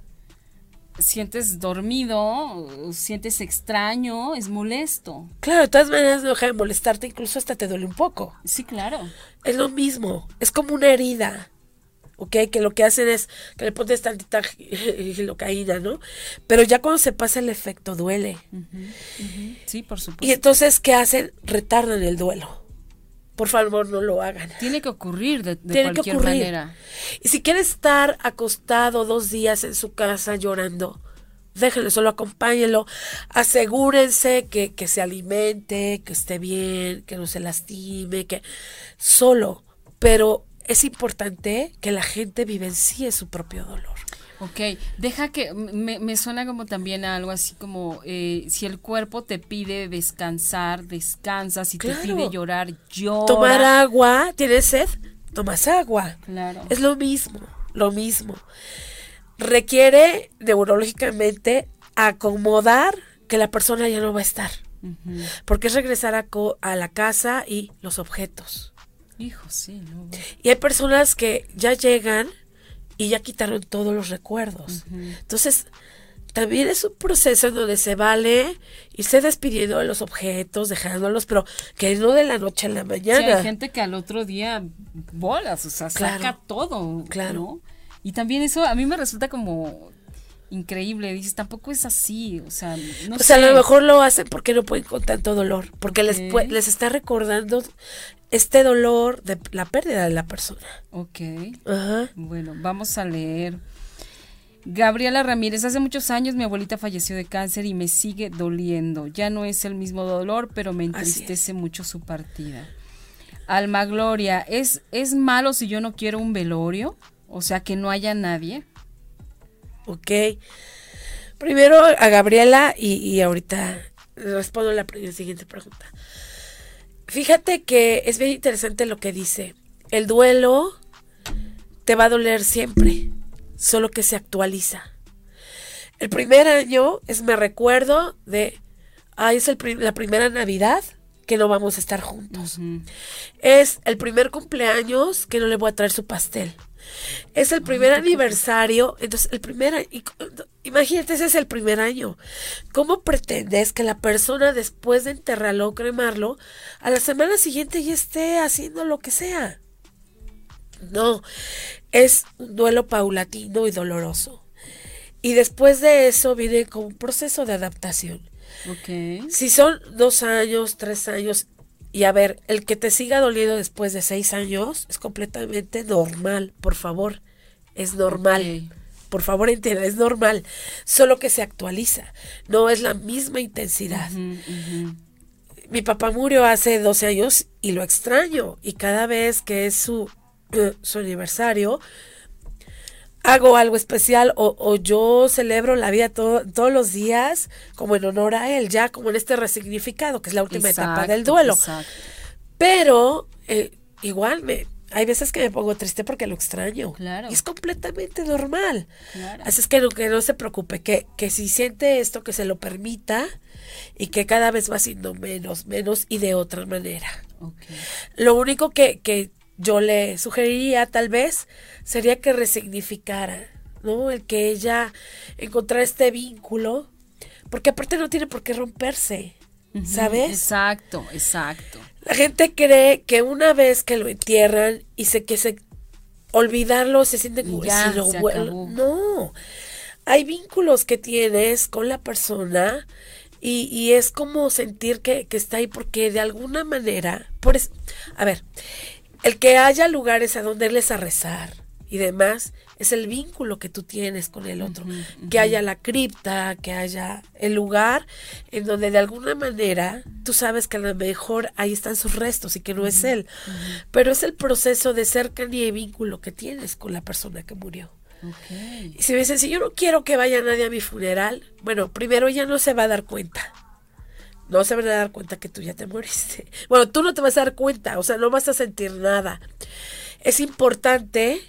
Speaker 2: Sientes dormido, sientes extraño, es molesto.
Speaker 3: Claro, de todas maneras no deja de molestarte, incluso hasta te duele un poco.
Speaker 2: Sí, claro.
Speaker 3: Es lo mismo, es como una herida, ¿ok? Que lo que hacen es que le pones tantita <laughs> gilocaína, ¿no? Pero ya cuando se pasa el efecto duele.
Speaker 2: Sí, por supuesto.
Speaker 3: Y entonces, ¿qué hacen? Retardan el duelo por favor no lo hagan.
Speaker 2: Tiene que ocurrir de, cualquier manera.
Speaker 3: Y si quiere estar acostado dos días en su casa llorando, déjenlo, solo acompáñenlo, asegúrense que, que se alimente, que esté bien, que no se lastime, que solo, pero es importante que la gente vivencie su propio dolor.
Speaker 2: Ok, deja que me, suena como también algo así como eh, si el cuerpo te pide descansar, descansa, si te pide llorar, llora.
Speaker 3: Tomar agua, ¿tienes sed? Tomas agua. Claro. Es lo mismo, lo mismo. Requiere neurológicamente acomodar que la persona ya no va a estar. Porque es regresar a, a la casa y los objetos.
Speaker 2: Hijo, sí. No.
Speaker 3: Y hay personas que ya llegan y ya quitaron todos los recuerdos. Entonces, también es un proceso en donde se vale irse despidiendo de los objetos, dejándolos, pero que no de la noche a la mañana.
Speaker 2: hay gente que al otro día bolas, o sea, saca todo. Claro. Y también eso a mí me resulta como increíble. Dices, tampoco es así. O sea, no
Speaker 3: o sea, a lo mejor lo hacen porque no pueden con tanto dolor. Porque les, les está recordando este dolor de la pérdida de la persona.
Speaker 2: Ok. Ajá. Bueno, vamos a leer. Gabriela Ramírez, hace muchos años mi abuelita falleció de cáncer y me sigue doliendo. Ya no es el mismo dolor, pero me entristece mucho su partida. Alma Gloria, ¿es, ¿es malo si yo no quiero un velorio? O sea, que no haya nadie.
Speaker 3: Ok. Primero a Gabriela y, ahorita respondo la, la siguiente pregunta. Fíjate que es bien interesante lo que dice. El duelo te va a doler siempre, solo que se actualiza. El primer año es me recuerdo de, ay, es el la primera Navidad que no vamos a estar juntos. Es el primer cumpleaños que no le voy a traer su pastel. Es el primer aniversario, entonces el primer imagínate, ese es el primer año. ¿Cómo pretendes que la persona después de enterrarlo o cremarlo, a la semana siguiente ya esté haciendo lo que sea? No, es un duelo paulatino y doloroso. Y después de eso viene como un proceso de adaptación.
Speaker 2: Okay.
Speaker 3: Si son dos años, tres años, y a ver, el que te siga doliendo después de seis años es completamente normal, por favor, es normal. Por favor, entienda, es normal, solo que se actualiza, no es la misma intensidad. Mi papá murió hace 12 años y lo extraño, y cada vez que es su, su aniversario, hago algo especial o, yo celebro la vida todos los días como en honor a él, ya como en este resignificado, que es la última etapa del duelo. Pero eh, igual me, hay veces que me pongo triste porque lo extraño.
Speaker 2: Claro.
Speaker 3: Y es completamente normal. Así es que no, que no se preocupe, que, que si siente esto, que se lo permita y que cada vez va siendo menos, menos y de otra manera. Lo único que, que yo le sugeriría tal vez sería que resignificara, ¿no? El que ella encontrara este vínculo, porque aparte no tiene por qué romperse, ¿sabes?
Speaker 2: Exacto, exacto.
Speaker 3: La gente cree que una vez que lo entierran y se que se olvidarlo se siente como
Speaker 2: ya,
Speaker 3: No, hay vínculos que tienes con la persona y, y es como sentir que, que, está ahí porque de alguna manera, por a ver, el que haya lugares a donde irles a rezar y demás, es el vínculo que tú tienes con el otro. Que haya la cripta, que haya el lugar en donde de alguna manera tú sabes que a lo mejor ahí están sus restos y que no es él. Pero es el proceso de cercanía y vínculo que tienes con la persona que murió. Y si me dicen, si yo no quiero que vaya nadie a mi funeral, bueno, primero ella no se va a dar cuenta no se van a dar cuenta que tú ya te moriste. <laughs> Bueno, tú no te vas a dar cuenta, o sea, no vas a sentir nada. Es importante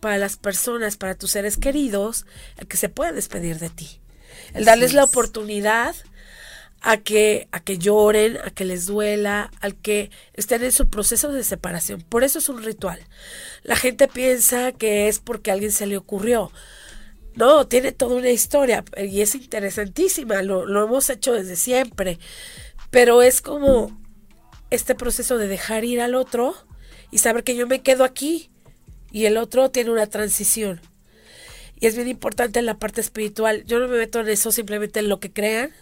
Speaker 3: para las personas, para tus seres queridos, el que se puedan despedir de ti. El darles la oportunidad a que, a que lloren, a que les duela, al que estén en su proceso de separación. Por eso es un ritual. La gente piensa que es porque a alguien se le ocurrió. No, tiene toda una historia y es interesantísima, lo, lo hemos hecho desde siempre, pero es como este proceso de dejar ir al otro y saber que yo me quedo aquí y el otro tiene una transición. Y es bien importante en la parte espiritual. Yo no me meto en eso simplemente en lo que crean.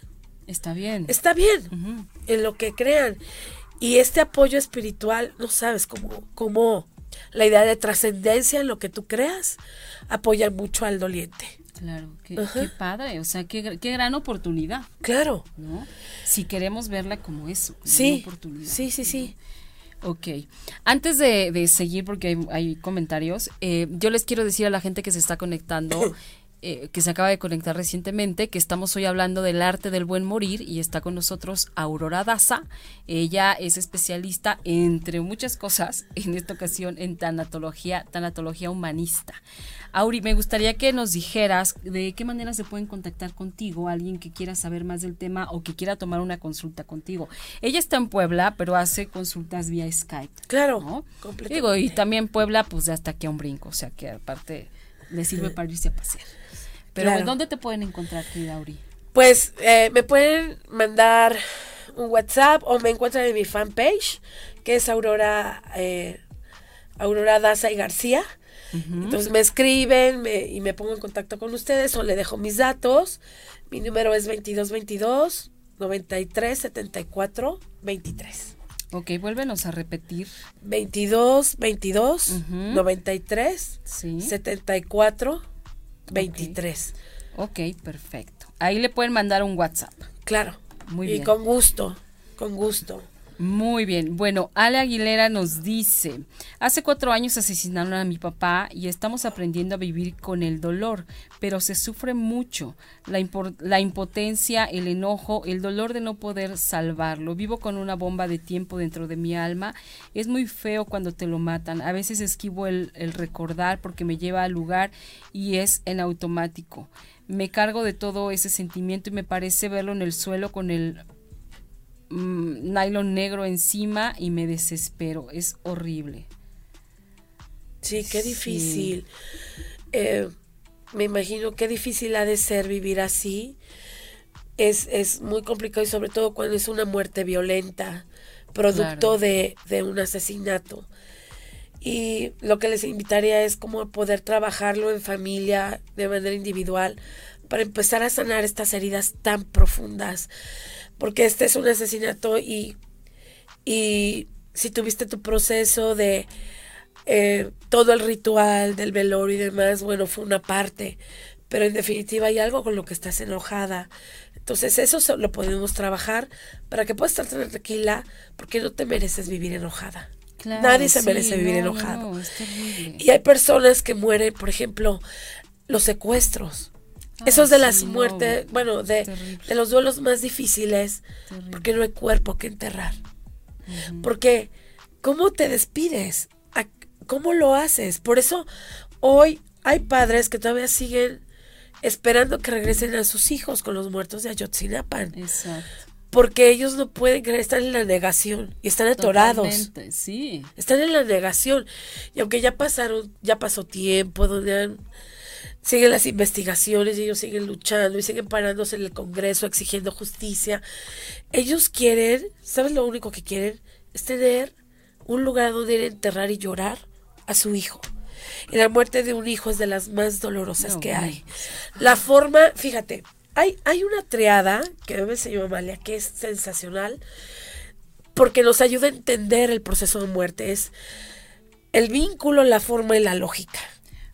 Speaker 2: Está bien.
Speaker 3: Está bien, en lo que crean. Y este apoyo espiritual, no sabes cómo, cómo la idea de trascendencia en lo que tú creas apoya mucho al doliente.
Speaker 2: Claro, qué, padre, o sea, qué, gran oportunidad.
Speaker 3: Claro.
Speaker 2: ¿no? Si queremos verla como eso,
Speaker 3: sí, oportunidad. Sí, sí, sí.
Speaker 2: Ok. Antes de, seguir, porque hay, comentarios, eh, yo les quiero decir a la gente que se está conectando <coughs> Eh, que se acaba de conectar recientemente, que estamos hoy hablando del arte del buen morir y está con nosotros Aurora Daza. Ella es especialista, entre muchas cosas, <laughs> en esta ocasión en tanatología, tanatología humanista. Auri, me gustaría que nos dijeras de qué manera se pueden contactar contigo, alguien que quiera saber más del tema o que quiera tomar una consulta contigo. Ella está en Puebla, pero hace consultas vía Skype.
Speaker 3: Claro,
Speaker 2: ¿no? Digo, y también Puebla, pues hasta aquí a un brinco, o sea que aparte le sirve para irse a pasear. Pero ¿dónde te pueden encontrar, querida Auri?
Speaker 3: Pues eh, me pueden mandar un WhatsApp o me encuentran en mi fanpage, que es Aurora, eh, Aurora Daza y García. Entonces me escriben y me pongo en contacto con ustedes o le dejo mis datos. Mi número es 2222 93 74 23.
Speaker 2: Ok, vuélvenos a repetir.
Speaker 3: 22 22 93 74 23.
Speaker 2: ok, perfecto. Ahí le pueden mandar un WhatsApp.
Speaker 3: Claro. Muy bien. Y con gusto, con gusto.
Speaker 2: Muy bien. Bueno, Ale Aguilera nos dice, hace cuatro años asesinaron a mi papá y estamos aprendiendo a vivir con el dolor, pero se sufre mucho. La, la impotencia, el enojo, el dolor de no poder salvarlo. Vivo con una bomba de tiempo dentro de mi alma. Es muy feo cuando te lo matan. A veces esquivo el, el recordar porque me lleva al lugar y es en automático. Me cargo de todo ese sentimiento y me parece verlo en el suelo con el Mm, nylon negro encima y me desespero. Es horrible.
Speaker 3: Sí, qué difícil. Eh, me imagino qué difícil ha de ser vivir así. Es, es, muy complicado y sobre todo cuando es una muerte violenta, producto de, de, un asesinato. y lo que les invitaría es como poder trabajarlo en familia, de manera individual, para empezar a sanar estas heridas tan profundas. Porque este es un asesinato y, y si tuviste tu proceso de eh, todo el ritual del velorio y demás, bueno, fue una parte. Pero en definitiva hay algo con lo que estás enojada. Entonces eso lo podemos trabajar para que puedas estar tranquila porque no te mereces vivir enojada. Nadie se merece vivir enojado. y hay personas que mueren, por ejemplo, los secuestros. Esos de las muertes, bueno, de, de, los duelos más difíciles, porque no hay cuerpo que enterrar. Porque, ¿cómo te despides? ¿Cómo lo haces? Por eso, hoy hay padres que todavía siguen esperando que regresen a sus hijos con los muertos de Ayotzinapan. Exacto porque ellos no pueden creer, están en la negación y están atorados.
Speaker 2: sí.
Speaker 3: Están en la negación. Y aunque ya pasaron, ya pasó tiempo, donde siguen las investigaciones y ellos siguen luchando y siguen parándose en el Congreso exigiendo justicia, ellos quieren, ¿sabes lo único que quieren? Es tener un lugar donde ir a enterrar y llorar a su hijo. Y la muerte de un hijo es de las más dolorosas que hay. La forma, fíjate, hay, una triada que me enseñó Amalia que es sensacional porque nos ayuda a entender el proceso de muerte. Es el vínculo, la forma y la lógica.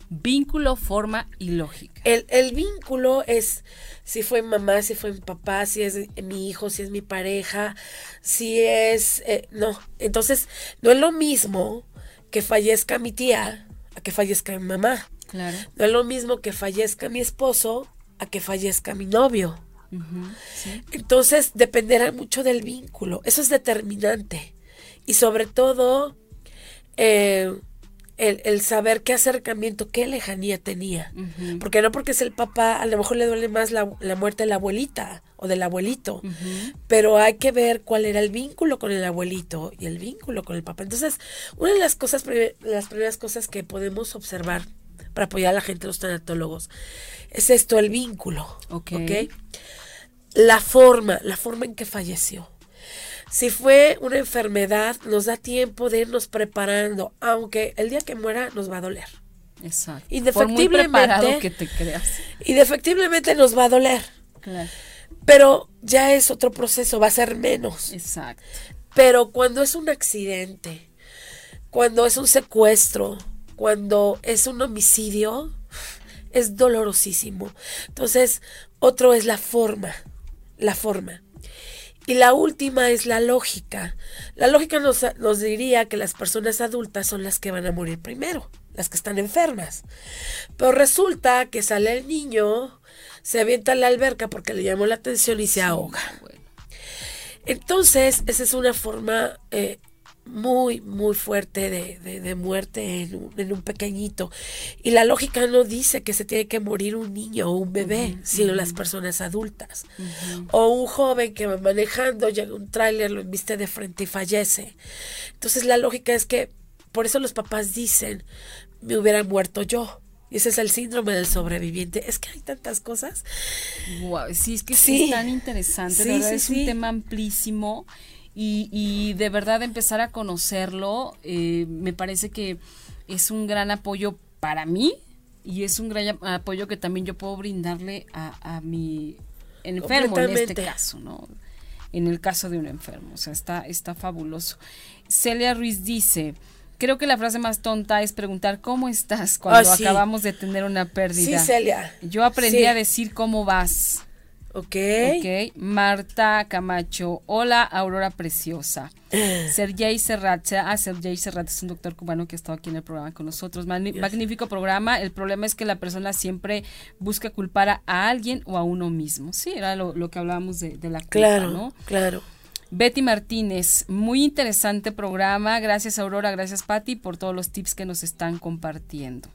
Speaker 2: Vínculo, forma y lógica.
Speaker 3: El, vínculo es si fue mamá, si fue mi papá, si es mi hijo, si es mi pareja, si es... Eh, no, entonces no es lo mismo que fallezca mi tía a que fallezca mi mamá. Claro. No es lo mismo que fallezca mi esposo a que fallezca mi novio. Entonces dependerá mucho del vínculo. Eso es determinante. Y sobre todo eh, el, saber qué acercamiento, qué lejanía tenía. Porque no porque es el papá, a lo mejor le duele más la, muerte de la abuelita o del abuelito. Pero hay que ver cuál era el vínculo con el abuelito y el vínculo con el papá. Entonces, una de las cosas, las primeras cosas que podemos observar para apoyar a la gente, los tanatólogos, es esto, el vínculo. Ok. La forma, la forma en que falleció. Si fue una enfermedad, nos da tiempo de irnos preparando, aunque el día que muera nos va a doler.
Speaker 2: Exacto.
Speaker 3: Indefectiblemente.
Speaker 2: que te creas.
Speaker 3: Indefectiblemente nos va a doler. Claro. Pero ya es otro proceso, va a ser menos.
Speaker 2: Exacto.
Speaker 3: Pero cuando es un accidente, cuando es un secuestro, cuando es un homicidio, es dolorosísimo. Entonces, otro es la forma, la forma. Y la última es la lógica. La lógica nos, nos, diría que las personas adultas son las que van a morir primero, las que están enfermas. Pero resulta que sale el niño, se avienta a la alberca porque le llamó la atención y se ahoga. Entonces, esa es una forma eh, muy, muy fuerte de, de, muerte en un, en un, pequeñito. Y la lógica no dice que se tiene que morir un niño o un bebé, sino las personas adultas. O un joven que va manejando, llega un tráiler, lo inviste de frente y fallece. Entonces la lógica es que, por eso los papás dicen, me hubiera muerto yo. Y ese es el síndrome del sobreviviente. Es que hay tantas cosas.
Speaker 2: Wow, sí, es que sí. es tan interesante. verdad es un tema amplísimo y, de verdad empezar a conocerlo eh, me parece que es un gran apoyo para mí y es un gran apoyo que también yo puedo brindarle a, mi enfermo en este caso, ¿no? En el caso de un enfermo, o sea, está, está fabuloso. Celia Ruiz dice, creo que la frase más tonta es preguntar cómo estás cuando ah, acabamos de tener una pérdida.
Speaker 3: Sí, Celia.
Speaker 2: Yo aprendí a decir cómo vas.
Speaker 3: Ok.
Speaker 2: Ok. Marta Camacho. Hola, Aurora Preciosa. <gasps> Sergey Serrat. Ah, Sergey Serrat es un doctor cubano que ha estado aquí en el programa con nosotros. Magnífico programa. El problema es que la persona siempre busca culpar a, alguien o a uno mismo. Sí, era lo, que hablábamos de, la culpa,
Speaker 3: claro,
Speaker 2: ¿no?
Speaker 3: Claro.
Speaker 2: Betty Martínez, muy interesante programa. Gracias Aurora, gracias Patti por todos los tips que nos están compartiendo.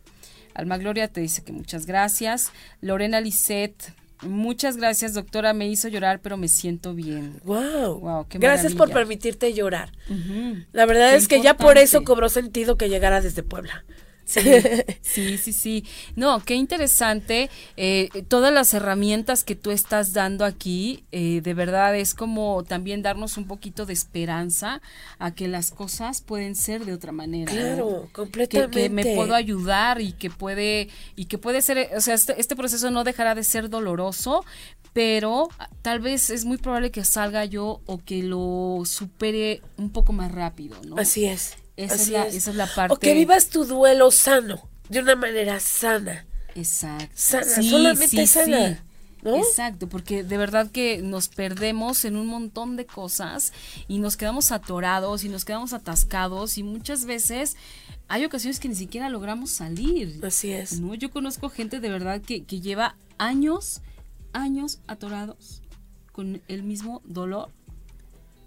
Speaker 2: Alma Gloria te dice que muchas gracias. Lorena Lisset, Muchas gracias, doctora. Me hizo llorar, pero me siento bien.
Speaker 3: Wow. wow qué gracias por permitirte llorar. La verdad es que ya por eso cobró sentido que llegara desde Puebla. <laughs>
Speaker 2: Sí, sí, sí, No, qué interesante. Eh, todas las herramientas que tú estás dando aquí, eh, de verdad es como también darnos un poquito de esperanza a que las cosas pueden ser de otra manera.
Speaker 3: Claro, completamente.
Speaker 2: Que, me puedo ayudar y que puede, y que puede ser, o sea, este, este proceso no dejará de ser doloroso, pero tal vez es muy probable que salga yo o que lo supere un poco más rápido, ¿no?
Speaker 3: Así es.
Speaker 2: Esa, es la, esa es la parte.
Speaker 3: O que vivas tu duelo sano, de una manera sana.
Speaker 2: Exacto.
Speaker 3: Sana, solamente sana. ¿No?
Speaker 2: Exacto, porque de verdad que nos perdemos en un montón de cosas y nos quedamos atorados y nos quedamos atascados y muchas veces hay ocasiones que ni siquiera logramos salir.
Speaker 3: Así es.
Speaker 2: ¿no? Yo conozco gente de verdad que, que lleva años, años atorados con el mismo dolor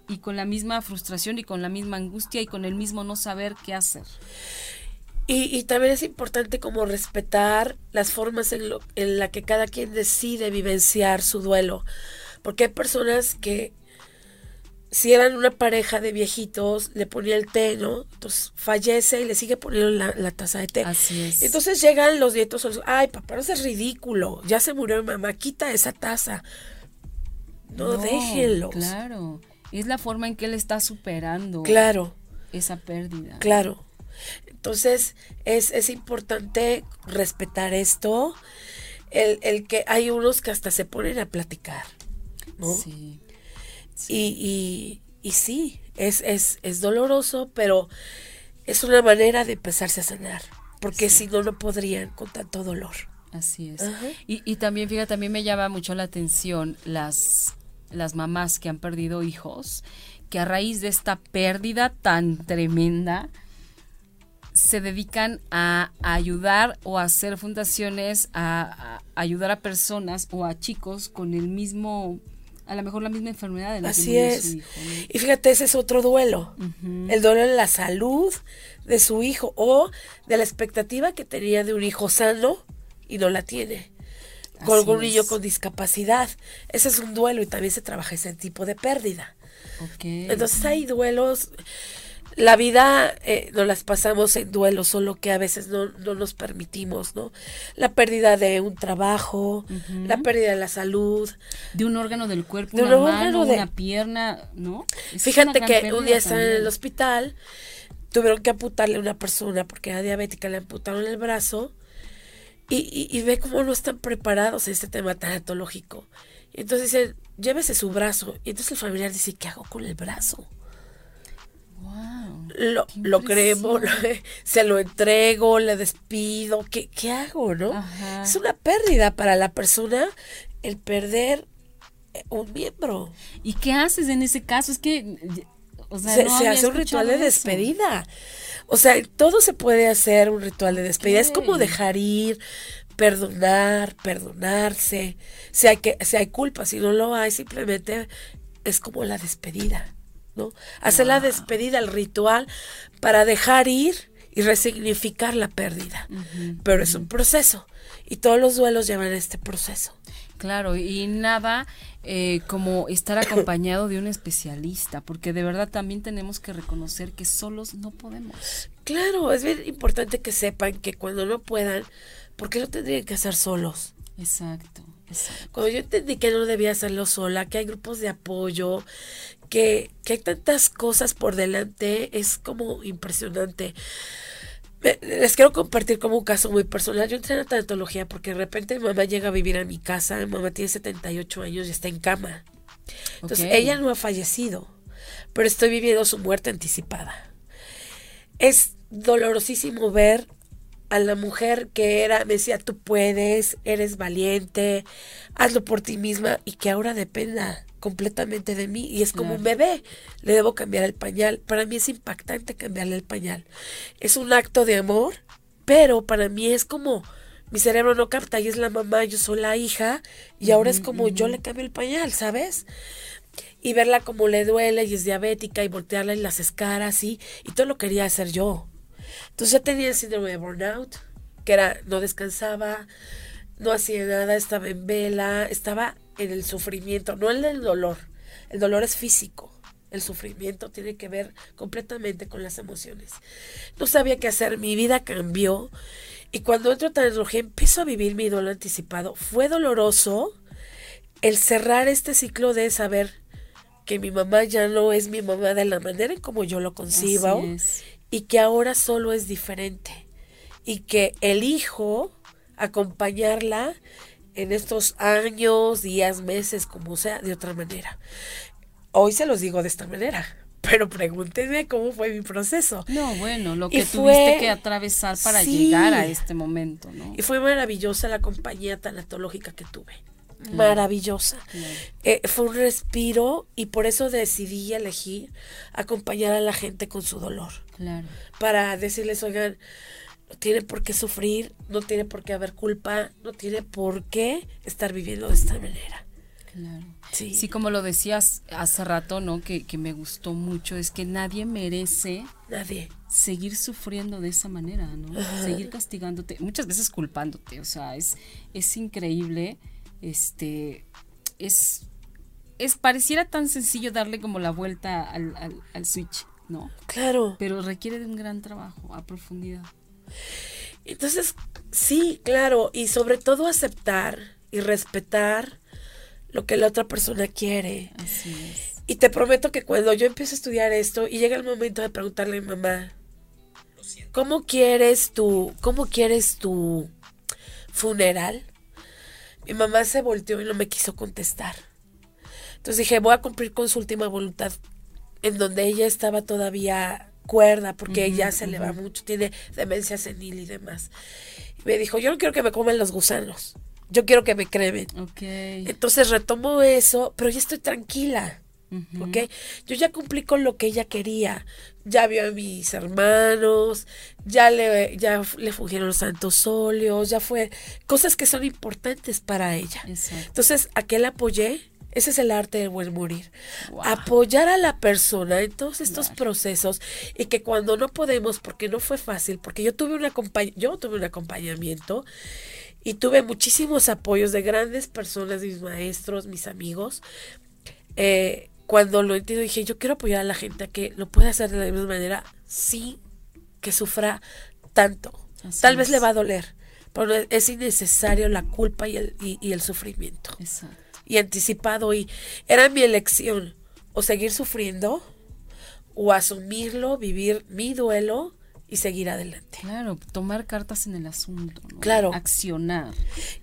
Speaker 2: y con la misma frustración y con la misma angustia y con el mismo no saber qué hacer.
Speaker 3: Y, también es importante como respetar las formas en, lo, en la que cada quien decide vivenciar su duelo. Porque hay personas que si eran una pareja de viejitos, le ponía el té, ¿no? Entonces fallece y le sigue poniendo la, taza de té.
Speaker 2: Así es.
Speaker 3: Entonces llegan los nietos, ay, papá, no es ridículo, ya se murió mi mamá, quita esa taza. No, no déjenlos.
Speaker 2: Claro es la forma en que él está superando
Speaker 3: claro.
Speaker 2: esa pérdida.
Speaker 3: Claro. Entonces es, es importante respetar esto, el, el, que hay unos que hasta se ponen a platicar, ¿no?
Speaker 2: Sí.
Speaker 3: Y, y, sí, es, es, es doloroso, pero es una manera de empezarse a sanar, porque si no, no podrían con tanto dolor.
Speaker 2: Así es. Y, y también, fíjate, también me llama mucho la atención las las mamás que han perdido hijos, que a raíz de esta pérdida tan tremenda, se dedican a, ayudar o a hacer fundaciones, a, ayudar a personas o a chicos con el mismo, a lo mejor la misma enfermedad de la
Speaker 3: Así es. Y fíjate, ese es otro duelo. El duelo de la salud de su hijo o de la expectativa que tenía de un hijo sano y no la tiene con un niño con discapacidad. Ese es un duelo y también se trabaja ese tipo de pérdida. Entonces hay duelos. La vida eh, nos las pasamos en duelos, solo que a veces no, nos permitimos, ¿no? La pérdida de un trabajo, la pérdida de la salud.
Speaker 2: De un órgano del cuerpo, de una mano, de... una pierna, ¿no?
Speaker 3: Fíjate que un día estaba en el hospital, tuvieron que amputarle a una persona porque era diabética, le amputaron el brazo y, y, ve cómo no están preparados en este tema tanatológico. Y entonces dicen, llévese su brazo. Y entonces el familiar dice, ¿qué hago con el brazo?
Speaker 2: Wow,
Speaker 3: lo, lo creemos, <laughs> se lo entrego, le despido, ¿qué, qué hago, no? Es una pérdida para la persona el perder un miembro.
Speaker 2: ¿Y qué haces en ese caso? Es que,
Speaker 3: o sea, se, hace un ritual de despedida. O sea, todo se puede hacer un ritual de despedida. Es como dejar ir, perdonar, perdonarse. Si hay, que, si hay culpa, si no lo hay, simplemente es como la despedida, ¿no? Hacer la despedida, el ritual, para dejar ir y resignificar la pérdida. Pero es un proceso y todos los duelos llevan este proceso.
Speaker 2: Claro, y nada eh, como estar acompañado de un especialista, porque de verdad también tenemos que reconocer que solos no podemos.
Speaker 3: Claro, es bien importante que sepan que cuando no puedan, ¿por qué lo tendrían que hacer solos?
Speaker 2: Exacto, exacto.
Speaker 3: Cuando yo entendí que no debía hacerlo sola, que hay grupos de apoyo, que, que hay tantas cosas por delante, es como impresionante les quiero compartir como un caso muy personal. Yo entré en tanatología porque de repente mi mamá llega a vivir a mi casa. Mi mamá tiene 78 años y está en cama. Entonces, ella no ha fallecido, pero estoy viviendo su muerte anticipada. Es dolorosísimo ver a la mujer que era, me decía, tú puedes, eres valiente, hazlo por ti misma y que ahora dependa completamente de mí y es como un bebé, le debo cambiar el pañal. Para mí es impactante cambiarle el pañal. Es un acto de amor, pero para mí es como mi cerebro no capta y es la mamá, yo soy la hija y ahora es como yo le cambio el pañal, ¿sabes? Y verla como le duele y es diabética y voltearla y las escaras y, y todo lo quería hacer yo. Entonces ya tenía el síndrome de burnout, que era no descansaba, no hacía nada, estaba en vela, estaba en el sufrimiento, no en el dolor. El dolor es físico, el sufrimiento tiene que ver completamente con las emociones. No sabía qué hacer, mi vida cambió y cuando entro a tecnología empiezo a vivir mi duelo anticipado. Fue doloroso el cerrar este ciclo de saber que mi mamá ya no es mi mamá de la manera en como yo lo concibo y que ahora solo es diferente y que elijo acompañarla en estos años, días, meses, como sea, de otra manera. Hoy se los digo de esta manera, pero pregúntenme cómo fue mi proceso.
Speaker 2: No, bueno, lo que tuviste que atravesar para llegar a este momento, ¿no?
Speaker 3: Y fue maravillosa la compañía tanatológica que tuve. Maravillosa. Eh, fue un respiro y por eso decidí elegir acompañar a la gente con su dolor.
Speaker 2: Claro.
Speaker 3: Para decirles, oigan, no tiene por qué sufrir, no tiene por qué haber culpa, no tiene por qué estar viviendo de esta manera.
Speaker 2: Claro. Sí. sí, como lo decías hace rato, ¿no? Que, que me gustó mucho, es que nadie merece
Speaker 3: nadie
Speaker 2: seguir sufriendo de esa manera, ¿no? Seguir castigándote, muchas veces culpándote, o sea, es, es increíble, este, es, es, pareciera tan sencillo darle como la vuelta al, al, al switch, ¿no?
Speaker 3: Claro.
Speaker 2: Pero requiere de un gran trabajo a profundidad.
Speaker 3: Entonces, sí, claro, y sobre todo aceptar y respetar lo que la otra persona quiere.
Speaker 2: Así es.
Speaker 3: Y te prometo que cuando yo empiezo a estudiar esto y llega el momento de preguntarle a mi mamá, ¿cómo quieres tu, cómo quieres tu funeral? Mi mamá se volteó y no me quiso contestar. Entonces dije, voy a cumplir con su última voluntad, en donde ella estaba todavía cuerda porque ella se le va mucho, tiene demencia senil y demás. Y me dijo, yo no quiero que me coman los gusanos, yo quiero que me cremen. Entonces retomo eso, pero ya estoy tranquila. Yo ya cumplí con lo que ella quería. Ya vio a mis hermanos, ya le, ya le fungieron los santos óleos, ya fue cosas que son importantes para ella. Entonces, ¿a qué la apoyé? Ese es el arte del buen morir. Apoyar a la persona en todos estos procesos y que cuando no podemos, porque no fue fácil, porque yo tuve, una yo tuve un acompañamiento y tuve muchísimos apoyos de grandes personas, mis maestros, mis amigos. Eh, cuando lo entiendo dije, yo quiero apoyar a la gente a que lo pueda hacer de la misma manera sin que sufra tanto. Tal vez le va a doler, pero es innecesario la culpa y el, y el sufrimiento.
Speaker 2: Exacto
Speaker 3: y anticipado y era mi elección o seguir sufriendo o asumirlo, vivir mi duelo y seguir adelante.
Speaker 2: Claro, tomar cartas en el asunto,
Speaker 3: Claro.
Speaker 2: Accionar.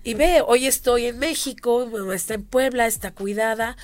Speaker 3: Y ve, hoy estoy en México, está en Puebla, está cuidada,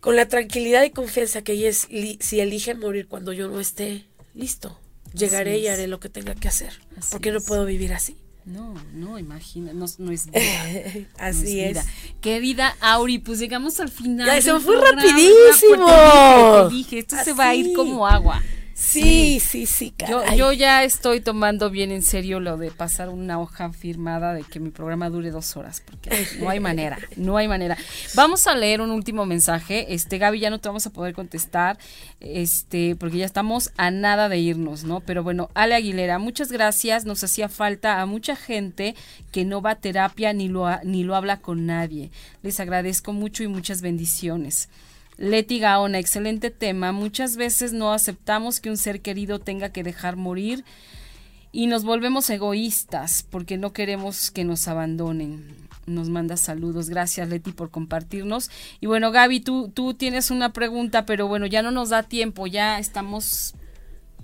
Speaker 3: con la tranquilidad y confianza que ella es, si eligen morir cuando yo no esté, listo, llegaré y haré lo que tenga que hacer, porque no puedo vivir así.
Speaker 2: No, no, imagina, no, no es vida. <laughs>
Speaker 3: Así es.
Speaker 2: Querida Auri, pues llegamos al final.
Speaker 3: Ya, eso fue rapidísimo.
Speaker 2: dije, esto se va a ir como agua.
Speaker 3: Sí, sí, sí.
Speaker 2: yo, yo, ya estoy tomando bien en serio lo de pasar una hoja firmada de que mi programa dure dos horas, porque no hay manera, no hay manera. Vamos a leer un último mensaje. Este, Gaby, ya no te vamos a poder contestar, este, porque ya estamos a nada de irnos, ¿no? Pero bueno, Ale Aguilera, muchas gracias. Nos hacía falta a mucha gente que no va a terapia ni lo, ni lo habla con nadie. Les agradezco mucho y muchas bendiciones. Leti Gaona, excelente tema. Muchas veces no aceptamos que un ser querido tenga que dejar morir y nos volvemos egoístas porque no queremos que nos abandonen. Nos manda saludos. Gracias, Leti, por compartirnos. Y bueno, Gaby, tú, tú tienes una pregunta, pero bueno, ya no nos da tiempo, ya estamos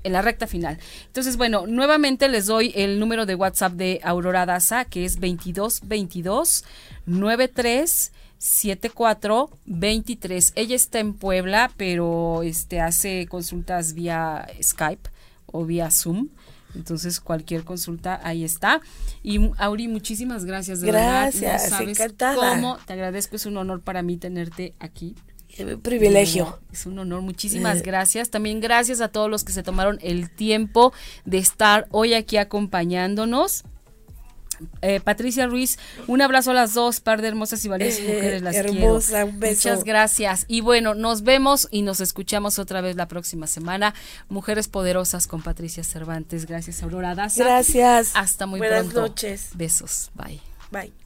Speaker 2: en la recta final. Entonces, bueno, nuevamente les doy el número de WhatsApp de Aurora Daza, que es 2222 93 7423. Ella está en Puebla, pero este hace consultas vía Skype o vía Zoom. Entonces, cualquier consulta, ahí está. Y Auri, muchísimas gracias.
Speaker 3: De gracias, verdad. encantada.
Speaker 2: cómo. Te agradezco, es un honor para mí tenerte aquí.
Speaker 3: Un privilegio.
Speaker 2: Es un honor, muchísimas gracias. También gracias a todos los que se tomaron el tiempo de estar hoy aquí acompañándonos. Eh, Patricia Ruiz, un abrazo a las dos, par de hermosas y valiosas eh, mujeres, las
Speaker 3: Hermosa, un beso.
Speaker 2: Muchas gracias. Y bueno, nos vemos y nos escuchamos otra vez la próxima semana. Mujeres Poderosas con Patricia Cervantes. Gracias, Aurora Daza.
Speaker 3: Gracias.
Speaker 2: Hasta muy
Speaker 3: Buenas
Speaker 2: pronto.
Speaker 3: noches.
Speaker 2: Besos. Bye.
Speaker 3: Bye.